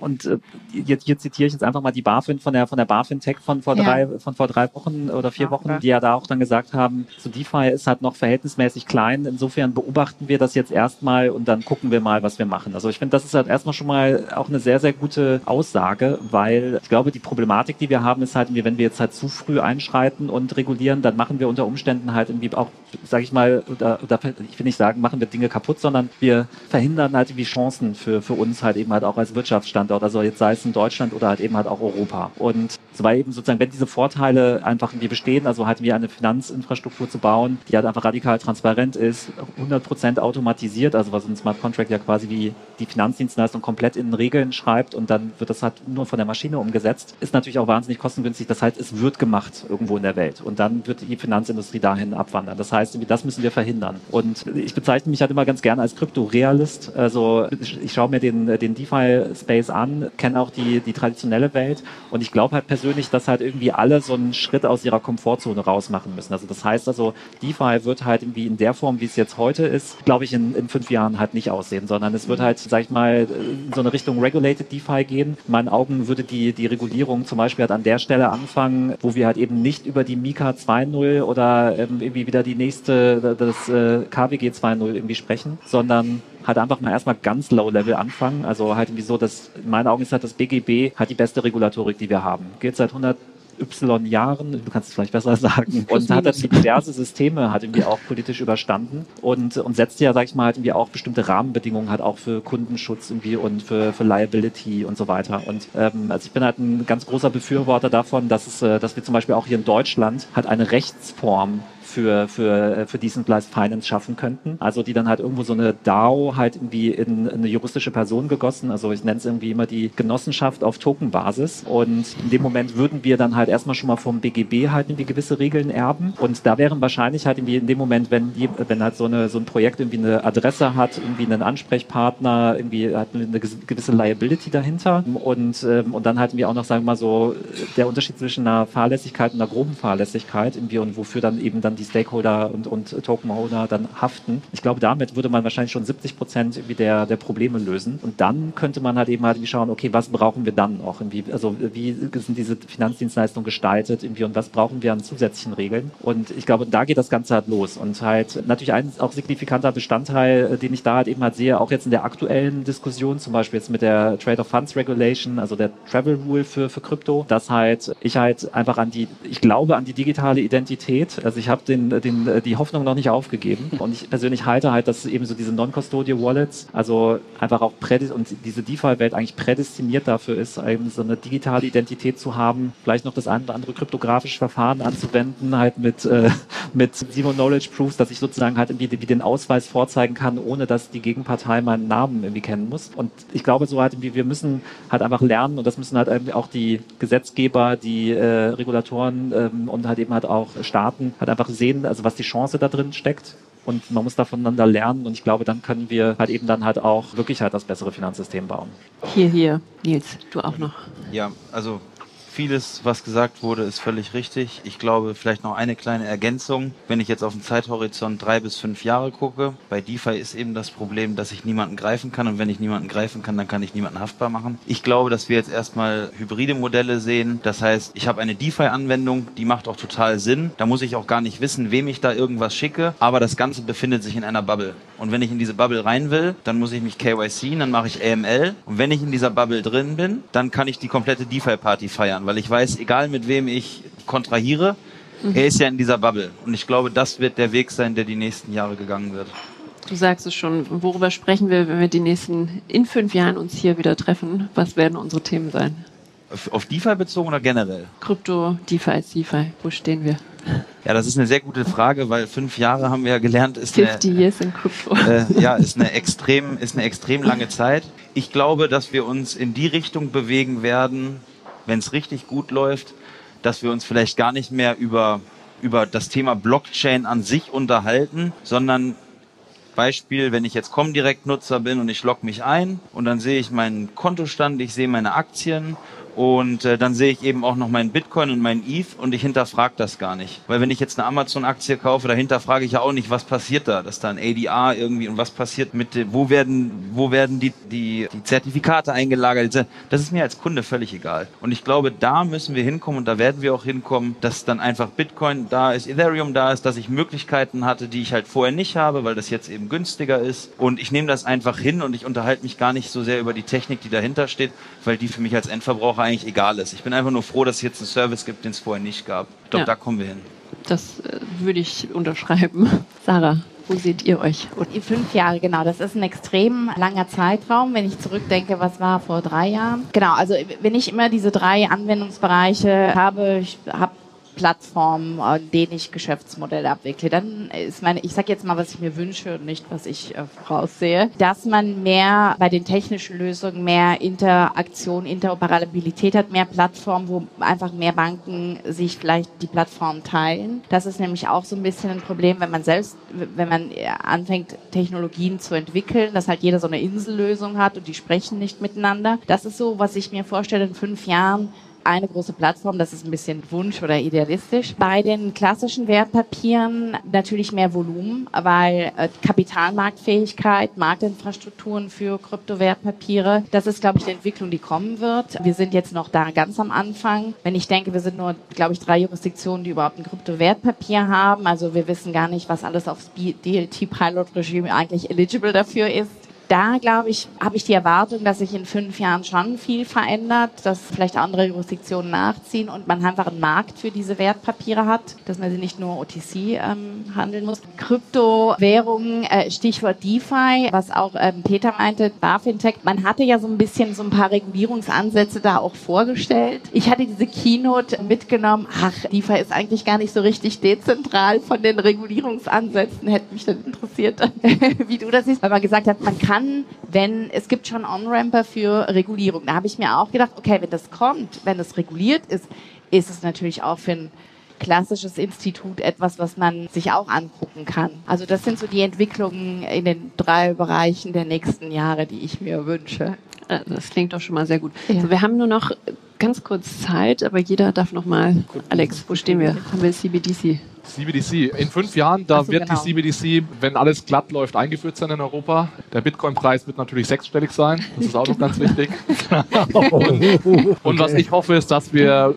und äh, jetzt hier zitiere ich jetzt einfach mal die BaFin von der von der BaFin Tech von vor ja. drei von vor drei Wochen oder vier ja, Wochen, die ja da auch dann gesagt haben, so DeFi ist halt noch verhältnismäßig klein. Insofern beobachten wir das jetzt erstmal und dann gucken wir mal, was wir machen. Also ich finde, das ist halt erstmal schon mal auch eine sehr sehr gute Aussage, weil ich glaube, die Problematik, die wir haben, ist halt, wenn wir jetzt halt zu früh einschreiten und regulieren, dann machen wir unter Umständen halt irgendwie auch, sage ich mal, oder, oder ich will nicht sagen, machen wir Dinge kaputt, sondern wir verhindern halt irgendwie Chancen für für uns halt eben halt auch als Wirtschaft Wirtschaftsstandort, also jetzt sei es in Deutschland oder halt eben halt auch Europa. Und so war eben sozusagen, wenn diese Vorteile einfach irgendwie bestehen, also halt wie eine Finanzinfrastruktur zu bauen, die halt einfach radikal transparent ist, 100% automatisiert, also was ein Smart Contract ja quasi wie die Finanzdienstleistung komplett in Regeln schreibt und dann wird das halt nur von der Maschine umgesetzt, ist natürlich auch wahnsinnig kostengünstig. Das heißt, es wird gemacht irgendwo in der Welt und dann wird die Finanzindustrie dahin abwandern. Das heißt, das müssen wir verhindern. Und ich bezeichne mich halt immer ganz gerne als Krypto-Realist. Also ich schaue mir den, den DeFi-Space Space an, kenne auch die, die traditionelle Welt und ich glaube halt persönlich, dass halt irgendwie alle so einen Schritt aus ihrer Komfortzone raus machen müssen. Also das heißt also, DeFi wird halt irgendwie in der Form, wie es jetzt heute ist, glaube ich, in, in fünf Jahren halt nicht aussehen, sondern es wird halt, sag ich mal, in so eine Richtung Regulated DeFi gehen. In meinen Augen würde die, die Regulierung zum Beispiel halt an der Stelle anfangen, wo wir halt eben nicht über die Mika 2.0 oder ähm, irgendwie wieder die nächste, das äh, KWG 2.0 irgendwie sprechen, sondern halt einfach mal erstmal ganz low level anfangen. Also halt irgendwie so, dass in meinen Augen ist halt das BGB halt die beste Regulatorik, die wir haben. Gilt seit 100 Y Jahren, du kannst es vielleicht besser sagen, und hat dann diverse Systeme hat irgendwie auch politisch überstanden und, und setzt ja, sag ich mal, halt irgendwie auch bestimmte Rahmenbedingungen hat auch für Kundenschutz irgendwie und für, für Liability und so weiter. Und ähm, also ich bin halt ein ganz großer Befürworter davon, dass es, äh, dass wir zum Beispiel auch hier in Deutschland halt eine Rechtsform für, für, äh, für Decentralized Finance schaffen könnten. Also die dann halt irgendwo so eine DAO halt irgendwie in eine juristische Person gegossen. Also ich nenne es irgendwie immer die Genossenschaft auf Tokenbasis. Und in dem Moment würden wir dann halt erstmal schon mal vom BGB halt irgendwie gewisse Regeln erben. Und da wären wahrscheinlich halt irgendwie in dem Moment, wenn, die, wenn halt so, eine, so ein Projekt irgendwie eine Adresse hat, irgendwie einen Ansprechpartner, irgendwie hat eine gewisse Liability dahinter und, ähm, und dann halt irgendwie auch noch, sagen wir mal so, der Unterschied zwischen einer Fahrlässigkeit und einer groben Fahrlässigkeit irgendwie und wofür dann eben dann die Stakeholder und, und Tokenholder dann haften. Ich glaube, damit würde man wahrscheinlich schon 70 Prozent der, der Probleme lösen. Und dann könnte man halt eben halt schauen, okay, was brauchen wir dann noch? Irgendwie, also wie sind diese Finanzdienstleistungen gestaltet irgendwie, und was brauchen wir an zusätzlichen Regeln? Und ich glaube, da geht das Ganze halt los. Und halt natürlich ein auch signifikanter Bestandteil, äh, den ich da halt eben halt sehe, auch jetzt in der aktuellen Diskussion, zum Beispiel jetzt mit der Trade of Funds Regulation, also der Travel Rule für, für Krypto, dass halt ich halt einfach an die, ich glaube an die digitale Identität. Also ich habe den, den, die Hoffnung noch nicht aufgegeben. Und ich persönlich halte halt, dass eben so diese Non-Custodial Wallets, also einfach auch prädest und diese DeFi-Welt eigentlich prädestiniert dafür ist, eben so eine digitale Identität zu haben, vielleicht noch das ein oder andere kryptografische Verfahren anzuwenden, halt mit, äh, mit Zero Knowledge Proofs, dass ich sozusagen halt irgendwie den Ausweis vorzeigen kann, ohne dass die Gegenpartei meinen Namen irgendwie kennen muss. Und ich glaube so halt, wir müssen halt einfach lernen und das müssen halt auch die Gesetzgeber, die äh, Regulatoren ähm, und halt eben halt auch Staaten halt einfach sehen, also was die Chance da drin steckt und man muss da voneinander lernen und ich glaube, dann können wir halt eben dann halt auch wirklich halt das bessere Finanzsystem bauen. Hier, hier, Nils, du auch noch. Ja, also vieles, was gesagt wurde, ist völlig richtig. Ich glaube, vielleicht noch eine kleine Ergänzung. Wenn ich jetzt auf den Zeithorizont drei bis fünf Jahre gucke, bei DeFi ist eben das Problem, dass ich niemanden greifen kann. Und wenn ich niemanden greifen kann, dann kann ich niemanden haftbar machen. Ich glaube, dass wir jetzt erstmal hybride Modelle sehen. Das heißt, ich habe eine DeFi-Anwendung, die macht auch total Sinn. Da muss ich auch gar nicht wissen, wem ich da irgendwas schicke. Aber das Ganze befindet sich in einer Bubble. Und wenn ich in diese Bubble rein will, dann muss ich mich KYC, dann mache ich AML. Und wenn ich in dieser Bubble drin bin, dann kann ich die komplette DeFi-Party feiern weil ich weiß, egal mit wem ich kontrahiere, mhm. er ist ja in dieser Bubble. Und ich glaube, das wird der Weg sein, der die nächsten Jahre gegangen wird. Du sagst es schon, worüber sprechen wir, wenn wir die nächsten in fünf Jahren uns hier wieder treffen? Was werden unsere Themen sein? Auf, DeFi bezogen oder generell? Krypto, DeFi ist DeFi. Wo stehen wir? Ja, das ist eine sehr gute Frage, weil fünf Jahre haben wir ja gelernt, ist 50 eine, years in Crypto. Äh, ja, ist eine extrem, ist eine extrem lange Zeit. Ich glaube, dass wir uns in die Richtung bewegen werden, wenn es richtig gut läuft, dass wir uns vielleicht gar nicht mehr über, über das Thema Blockchain an sich unterhalten, sondern Beispiel, wenn ich jetzt Comdirect-Nutzer bin und ich logge mich ein und dann sehe ich meinen Kontostand, ich sehe meine Aktien und äh, dann sehe ich eben auch noch meinen Bitcoin und meinen ETH und ich hinterfrage das gar nicht. Weil wenn ich jetzt eine Amazon-Aktie kaufe, dahinter frage ich ja auch nicht, was passiert da. Das ist dann ADR irgendwie und was passiert mit, wo werden, wo werden die, die, die Zertifikate eingelagert. Das ist mir als Kunde völlig egal. Und ich glaube, da müssen wir hinkommen und da werden wir auch hinkommen, dass dann einfach Bitcoin da ist, Ethereum da ist, dass ich Möglichkeiten hatte, die ich halt vorher nicht habe, weil das jetzt eben günstiger ist. Und ich nehme das einfach hin und ich unterhalte mich gar nicht so sehr über die Technik, die dahinter steht, weil die für mich als Endverbraucher eigentlich egal ist. Ich bin einfach nur froh, dass es jetzt einen Service gibt, den es vorher nicht gab. Ich glaube, ja. da kommen wir hin. Das äh, würde ich unterschreiben. Sarah, wo seht ihr euch? Und fünf Jahre, genau. Das ist ein extrem langer Zeitraum, wenn ich zurückdenke, was war vor drei Jahren. Genau, also wenn ich immer diese drei Anwendungsbereiche habe, ich habe Plattformen, an denen ich Geschäftsmodelle abwickle. Dann ist meine, ich sage jetzt mal, was ich mir wünsche und nicht, was ich äh, voraussehe, dass man mehr bei den technischen Lösungen mehr Interaktion, Interoperabilität hat, mehr Plattformen, wo einfach mehr Banken sich vielleicht die Plattform teilen. Das ist nämlich auch so ein bisschen ein Problem, wenn man selbst, wenn man anfängt, Technologien zu entwickeln, dass halt jeder so eine Insellösung hat und die sprechen nicht miteinander. Das ist so, was ich mir vorstelle in fünf Jahren, eine große Plattform, das ist ein bisschen Wunsch oder idealistisch. Bei den klassischen Wertpapieren natürlich mehr Volumen, weil äh, Kapitalmarktfähigkeit, Marktinfrastrukturen für Kryptowertpapiere, das ist, glaube ich, die Entwicklung, die kommen wird. Wir sind jetzt noch da ganz am Anfang. Wenn ich denke, wir sind nur, glaube ich, drei Jurisdiktionen, die überhaupt ein Kryptowertpapier haben. Also wir wissen gar nicht, was alles aufs DLT-Pilot-Regime eigentlich eligible dafür ist da, glaube ich, habe ich die Erwartung, dass sich in fünf Jahren schon viel verändert, dass vielleicht andere Jurisdiktionen nachziehen und man einfach einen Markt für diese Wertpapiere hat, dass man sie nicht nur OTC ähm, handeln muss. Kryptowährungen, äh, Stichwort DeFi, was auch ähm, Peter meinte, BaFintech, man hatte ja so ein bisschen so ein paar Regulierungsansätze da auch vorgestellt. Ich hatte diese Keynote mitgenommen, ach, DeFi ist eigentlich gar nicht so richtig dezentral von den Regulierungsansätzen, hätte mich dann interessiert, wie du das siehst, weil man gesagt hat, man kann, wenn, es gibt schon On-Ramper für Regulierung. Da habe ich mir auch gedacht, okay, wenn das kommt, wenn es reguliert ist, ist es natürlich auch für ein klassisches Institut etwas, was man sich auch angucken kann. Also das sind so die Entwicklungen in den drei Bereichen der nächsten Jahre, die ich mir wünsche. Das klingt doch schon mal sehr gut. Ja. Also wir haben nur noch ganz kurz Zeit, aber jeder darf noch mal. Alex, wo stehen wir? Haben wir CBDC? CBDC. In fünf Jahren, da so, wird genau. die CBDC, wenn alles glatt läuft, eingeführt sein in Europa. Der Bitcoin-Preis wird natürlich sechsstellig sein. Das ist auch noch ganz wichtig. Und was ich hoffe, ist, dass wir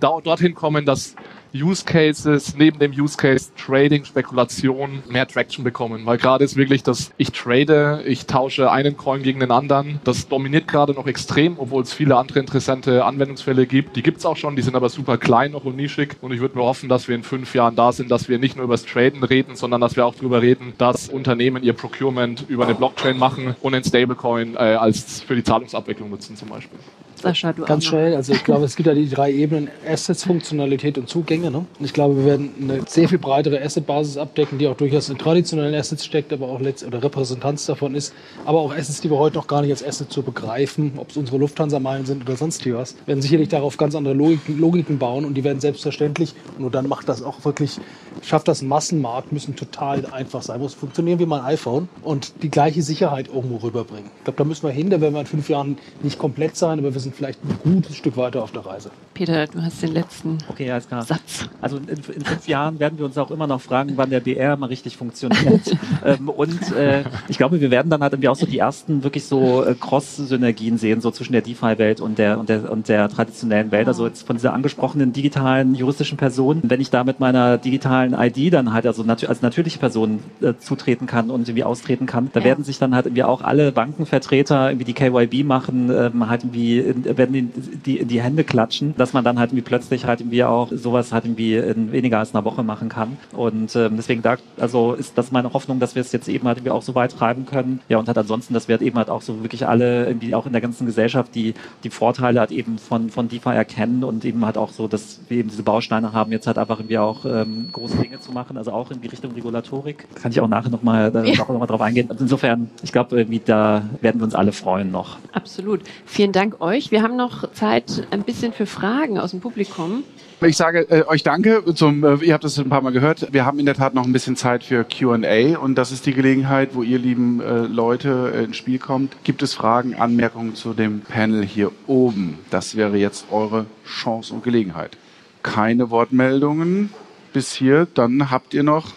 dorthin kommen, dass Use Cases neben dem Use Case Trading, Spekulation mehr Traction bekommen. Weil gerade ist wirklich das, ich trade, ich tausche einen Coin gegen den anderen. Das dominiert gerade noch extrem, obwohl es viele andere interessante Anwendungsfälle gibt. Die gibt es auch schon, die sind aber super klein noch und nischig. Und ich würde mir hoffen, dass wir in fünf Jahren da sind, dass wir nicht nur über das Traden reden, sondern dass wir auch darüber reden, dass Unternehmen ihr Procurement über eine Blockchain machen und einen Stablecoin äh, als für die Zahlungsabwicklung nutzen zum Beispiel. Sascha, du Ganz schnell, also ich glaube, es gibt ja die drei Ebenen Assets, Funktionalität und Zugänge. Ne? Und ich glaube, wir werden eine sehr viel breitere Asset-Basis abdecken, die auch durchaus in traditionellen Assets steckt, aber auch letzt oder Repräsentanz davon ist. Aber auch Assets, die wir heute noch gar nicht als Assets zu begreifen, ob es unsere Lufthansa-Meilen sind oder sonst was, werden sicherlich darauf ganz andere Logiken, Logiken bauen und die werden selbstverständlich, nur dann macht das auch wirklich, schafft das einen Massenmarkt, müssen total einfach sein, muss funktionieren wie mein iPhone und die gleiche Sicherheit irgendwo rüberbringen. Ich glaube, da müssen wir hin, da werden wir in fünf Jahren nicht komplett sein, aber wir sind vielleicht ein gutes Stück weiter auf der Reise. Peter, du hast den letzten okay, klar. Satz. Also in, in, fünf Jahren werden wir uns auch immer noch fragen, wann der BR mal richtig funktioniert. ähm, und äh, ich glaube, wir werden dann halt irgendwie auch so die ersten wirklich so äh, Cross-Synergien sehen, so zwischen der DeFi-Welt und der, und, der, und der traditionellen Welt. Also jetzt von dieser angesprochenen digitalen juristischen Person, wenn ich da mit meiner digitalen ID dann halt also nat als natürliche Person äh, zutreten kann und irgendwie austreten kann, da ja. werden sich dann halt irgendwie auch alle Bankenvertreter irgendwie die KYB machen, ähm, halt irgendwie in, werden die, die in die Hände klatschen, dass man dann halt irgendwie plötzlich halt irgendwie auch sowas halt irgendwie in weniger als einer Woche machen kann. Und ähm, deswegen da, also ist das meine Hoffnung, dass wir es jetzt eben halt irgendwie auch so weit treiben können. Ja, und halt ansonsten, dass wir halt eben halt auch so wirklich alle irgendwie auch in der ganzen Gesellschaft die, die Vorteile halt eben von, von DeFi erkennen und eben halt auch so, dass wir eben diese Bausteine haben, jetzt halt einfach irgendwie auch ähm, große Dinge zu machen, also auch in die Richtung Regulatorik. Kann ich auch nachher nochmal ja. noch mal drauf eingehen. Also insofern, ich glaube, irgendwie da werden wir uns alle freuen noch. Absolut. Vielen Dank euch. Wir haben noch Zeit ein bisschen für Fragen aus dem Publikum. Ich sage äh, euch danke. Zum, äh, ihr habt es ein paar Mal gehört. Wir haben in der Tat noch ein bisschen Zeit für Q&A und das ist die Gelegenheit, wo ihr lieben äh, Leute äh, ins Spiel kommt. Gibt es Fragen, Anmerkungen zu dem Panel hier oben? Das wäre jetzt eure Chance und Gelegenheit. Keine Wortmeldungen bis hier. Dann habt ihr noch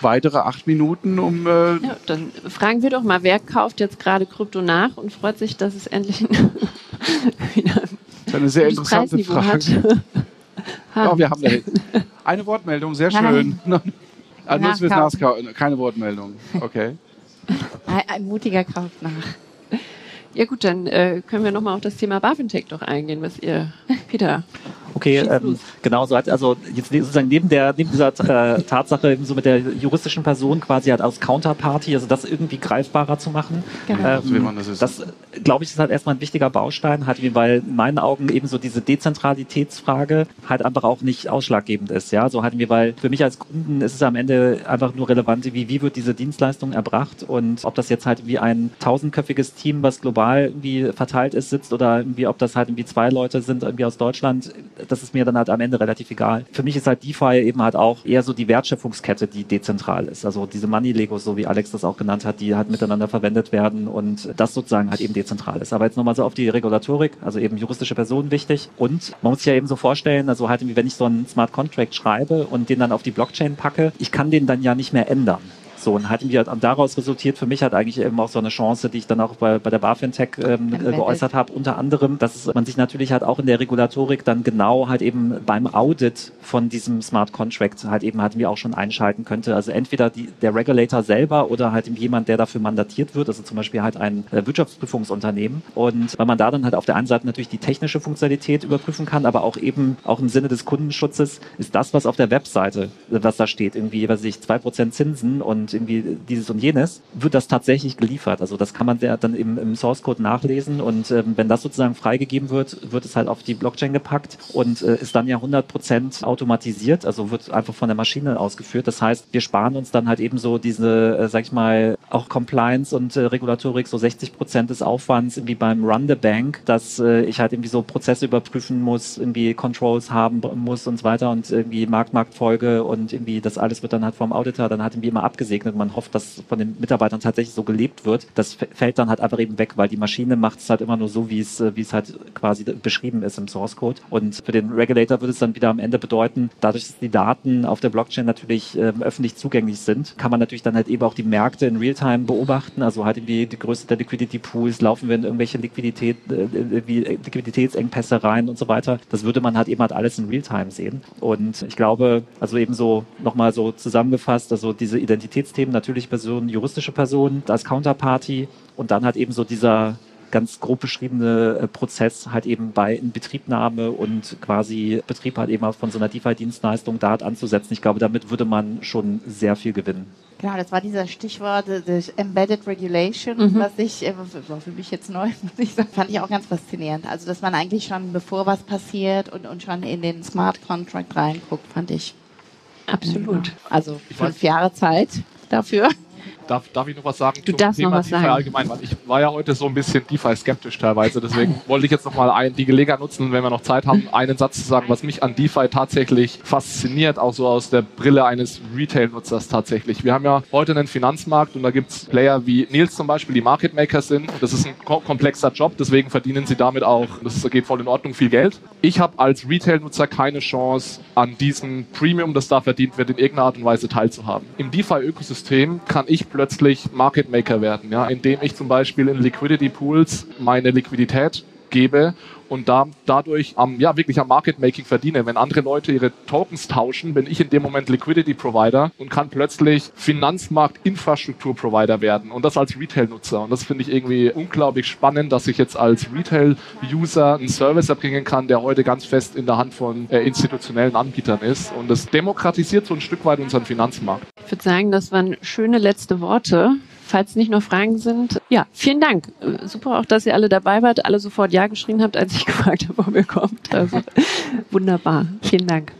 weitere acht Minuten, um. Äh ja, dann fragen wir doch mal, wer kauft jetzt gerade Krypto nach und freut sich, dass es endlich. Ist eine sehr interessante Frage. Oh, wir haben eine Wortmeldung, sehr schön. Ah, nur fürs Nachkaufen, keine Wortmeldung. Okay. Ein, ein mutiger Kauf nach. Ja gut, dann äh, können wir nochmal auf das Thema BaFintech doch eingehen, was ihr, Peter, Okay, ähm, genau so. Also jetzt sozusagen neben der neben dieser äh, Tatsache so mit der juristischen Person quasi halt als Counterparty, also das irgendwie greifbarer zu machen. Genau. Ähm, das, das glaube ich ist halt erstmal ein wichtiger Baustein, halt weil in meinen Augen eben so diese Dezentralitätsfrage halt einfach auch nicht ausschlaggebend ist. Ja, so halt mir, weil für mich als Kunden ist es am Ende einfach nur relevant, wie wie wird diese Dienstleistung erbracht und ob das jetzt halt wie ein tausendköpfiges Team, was global irgendwie verteilt ist, sitzt oder irgendwie ob das halt irgendwie zwei Leute sind irgendwie aus Deutschland das ist mir dann halt am Ende relativ egal. Für mich ist halt DeFi eben halt auch eher so die Wertschöpfungskette, die dezentral ist. Also diese Money-Legos, so wie Alex das auch genannt hat, die halt miteinander verwendet werden und das sozusagen halt eben dezentral ist. Aber jetzt nochmal so auf die Regulatorik, also eben juristische Personen wichtig. Und man muss sich ja eben so vorstellen, also halt, wenn ich so einen Smart Contract schreibe und den dann auf die Blockchain packe, ich kann den dann ja nicht mehr ändern So, und halt, daraus resultiert für mich halt eigentlich eben auch so eine Chance, die ich dann auch bei, bei der BaFin-Tech ähm, geäußert habe, unter anderem, dass man sich natürlich halt auch in der Regulatorik dann genau halt eben beim Audit von diesem Smart Contract halt eben halt wie auch schon einschalten könnte. Also entweder die, der Regulator selber oder halt jemand, der dafür mandatiert wird, also zum Beispiel halt ein äh, Wirtschaftsprüfungsunternehmen. Und weil man da dann halt auf der einen Seite natürlich die technische Funktionalität überprüfen kann, aber auch eben auch im Sinne des Kundenschutzes ist das, was auf der Webseite, was da steht, irgendwie, was ich, zwei Prozent Zinsen und irgendwie dieses und jenes, wird das tatsächlich geliefert. Also das kann man dann im, im Source Code nachlesen und ähm, wenn das sozusagen freigegeben wird, wird es halt auf die Blockchain gepackt und äh, ist dann ja 100 Prozent automatisiert, also wird einfach von der Maschine ausgeführt. Das heißt, wir sparen uns dann halt eben so diese, äh, sag ich mal, auch Compliance und äh, Regulatorik, so 60 Prozent des Aufwands irgendwie beim Run the Bank, dass äh, ich halt irgendwie so Prozesse überprüfen muss, irgendwie Controls haben muss und so weiter und irgendwie Marktmarktfolge und irgendwie das alles wird dann halt vom Auditor dann halt irgendwie immer abgesegnet. Man hofft, dass von den Mitarbeitern tatsächlich so gelebt wird. Das fällt dann halt einfach eben weg, weil die Maschine macht es halt immer nur so, wie es, äh, wie es halt quasi beschrieben ist im Source Code. Und für den Regulator würde es dann wieder am Ende bedeuten, dadurch, dass die Daten auf der Blockchain natürlich ähm, öffentlich zugänglich sind, kann man natürlich dann halt eben auch die Märkte in Realtime beobachten. Also halt irgendwie die Größe der Liquidity Pools, laufen wir in irgendwelche Liquidität, äh, wie Liquiditätsengpässe rein und so weiter. Das würde man halt eben halt alles in Realtime sehen. Und ich glaube, also eben so nochmal so zusammengefasst, also diese Identitätsthemen, natürlich Personen, juristische Personen als Counterparty und dann halt eben so dieser ganz grob beschriebene äh, Prozess halt eben bei Inbetriebnahme und quasi Betrieb halt eben von so einer DeFi-Dienstleistung da anzusetzen. Ich glaube, damit würde man schon sehr viel gewinnen. Genau, das war dieser Stichwort das Embedded Regulation, mhm. was ich, äh, war für mich jetzt neu, muss ich sagen, fand ich auch ganz faszinierend. Also, dass man eigentlich schon, bevor was passiert und, und schon in den Smart Contract reinguckt, fand ich. Absolut. Also fünf Jahre Zeit dafür. Darf, darf ich noch was sagen du zum Thema noch was DeFi sagen. allgemein? Weil ich war ja heute so ein bisschen DeFi-skeptisch teilweise. Deswegen wollte ich jetzt noch mal ein, die Gelegenheit nutzen, wenn wir noch Zeit haben, einen Satz zu sagen, was mich an DeFi tatsächlich fasziniert, auch so aus der Brille eines Retail-Nutzers tatsächlich. Wir haben ja heute einen Finanzmarkt und da gibt es Player wie Nils zum Beispiel, die Market Makers sind. Das ist ein komplexer Job, deswegen verdienen sie damit auch, das geht voll in Ordnung, viel Geld. Ich habe als Retail-Nutzer keine Chance, an diesem Premium, das da verdient wird, in irgendeiner Art und Weise teilzuhaben. Im DeFi-Ökosystem kann ich plötzlich Market Maker werden, ja, indem ich zum Beispiel in Liquidity Pools meine Liquidität gebe und da, dadurch am, ja, wirklich am Market Making verdiene. Wenn andere Leute ihre Tokens tauschen, bin ich in dem Moment Liquidity Provider und kann plötzlich Finanzmarkt Infrastruktur Provider werden und das als Retail-Nutzer. Und das finde ich irgendwie unglaublich spannend, dass ich jetzt als Retail-User einen Service erbringen kann, der heute ganz fest in der Hand von äh, institutionellen Anbietern ist. Und das demokratisiert so ein Stück weit unseren Finanzmarkt. Ich würde sagen, das waren schöne letzte Worte falls nicht noch Fragen sind, ja, vielen Dank. Super auch, dass ihr alle dabei wart, alle sofort Ja geschrien habt, als ich gefragt habe, ob ihr kommt. Also wunderbar. Vielen Dank.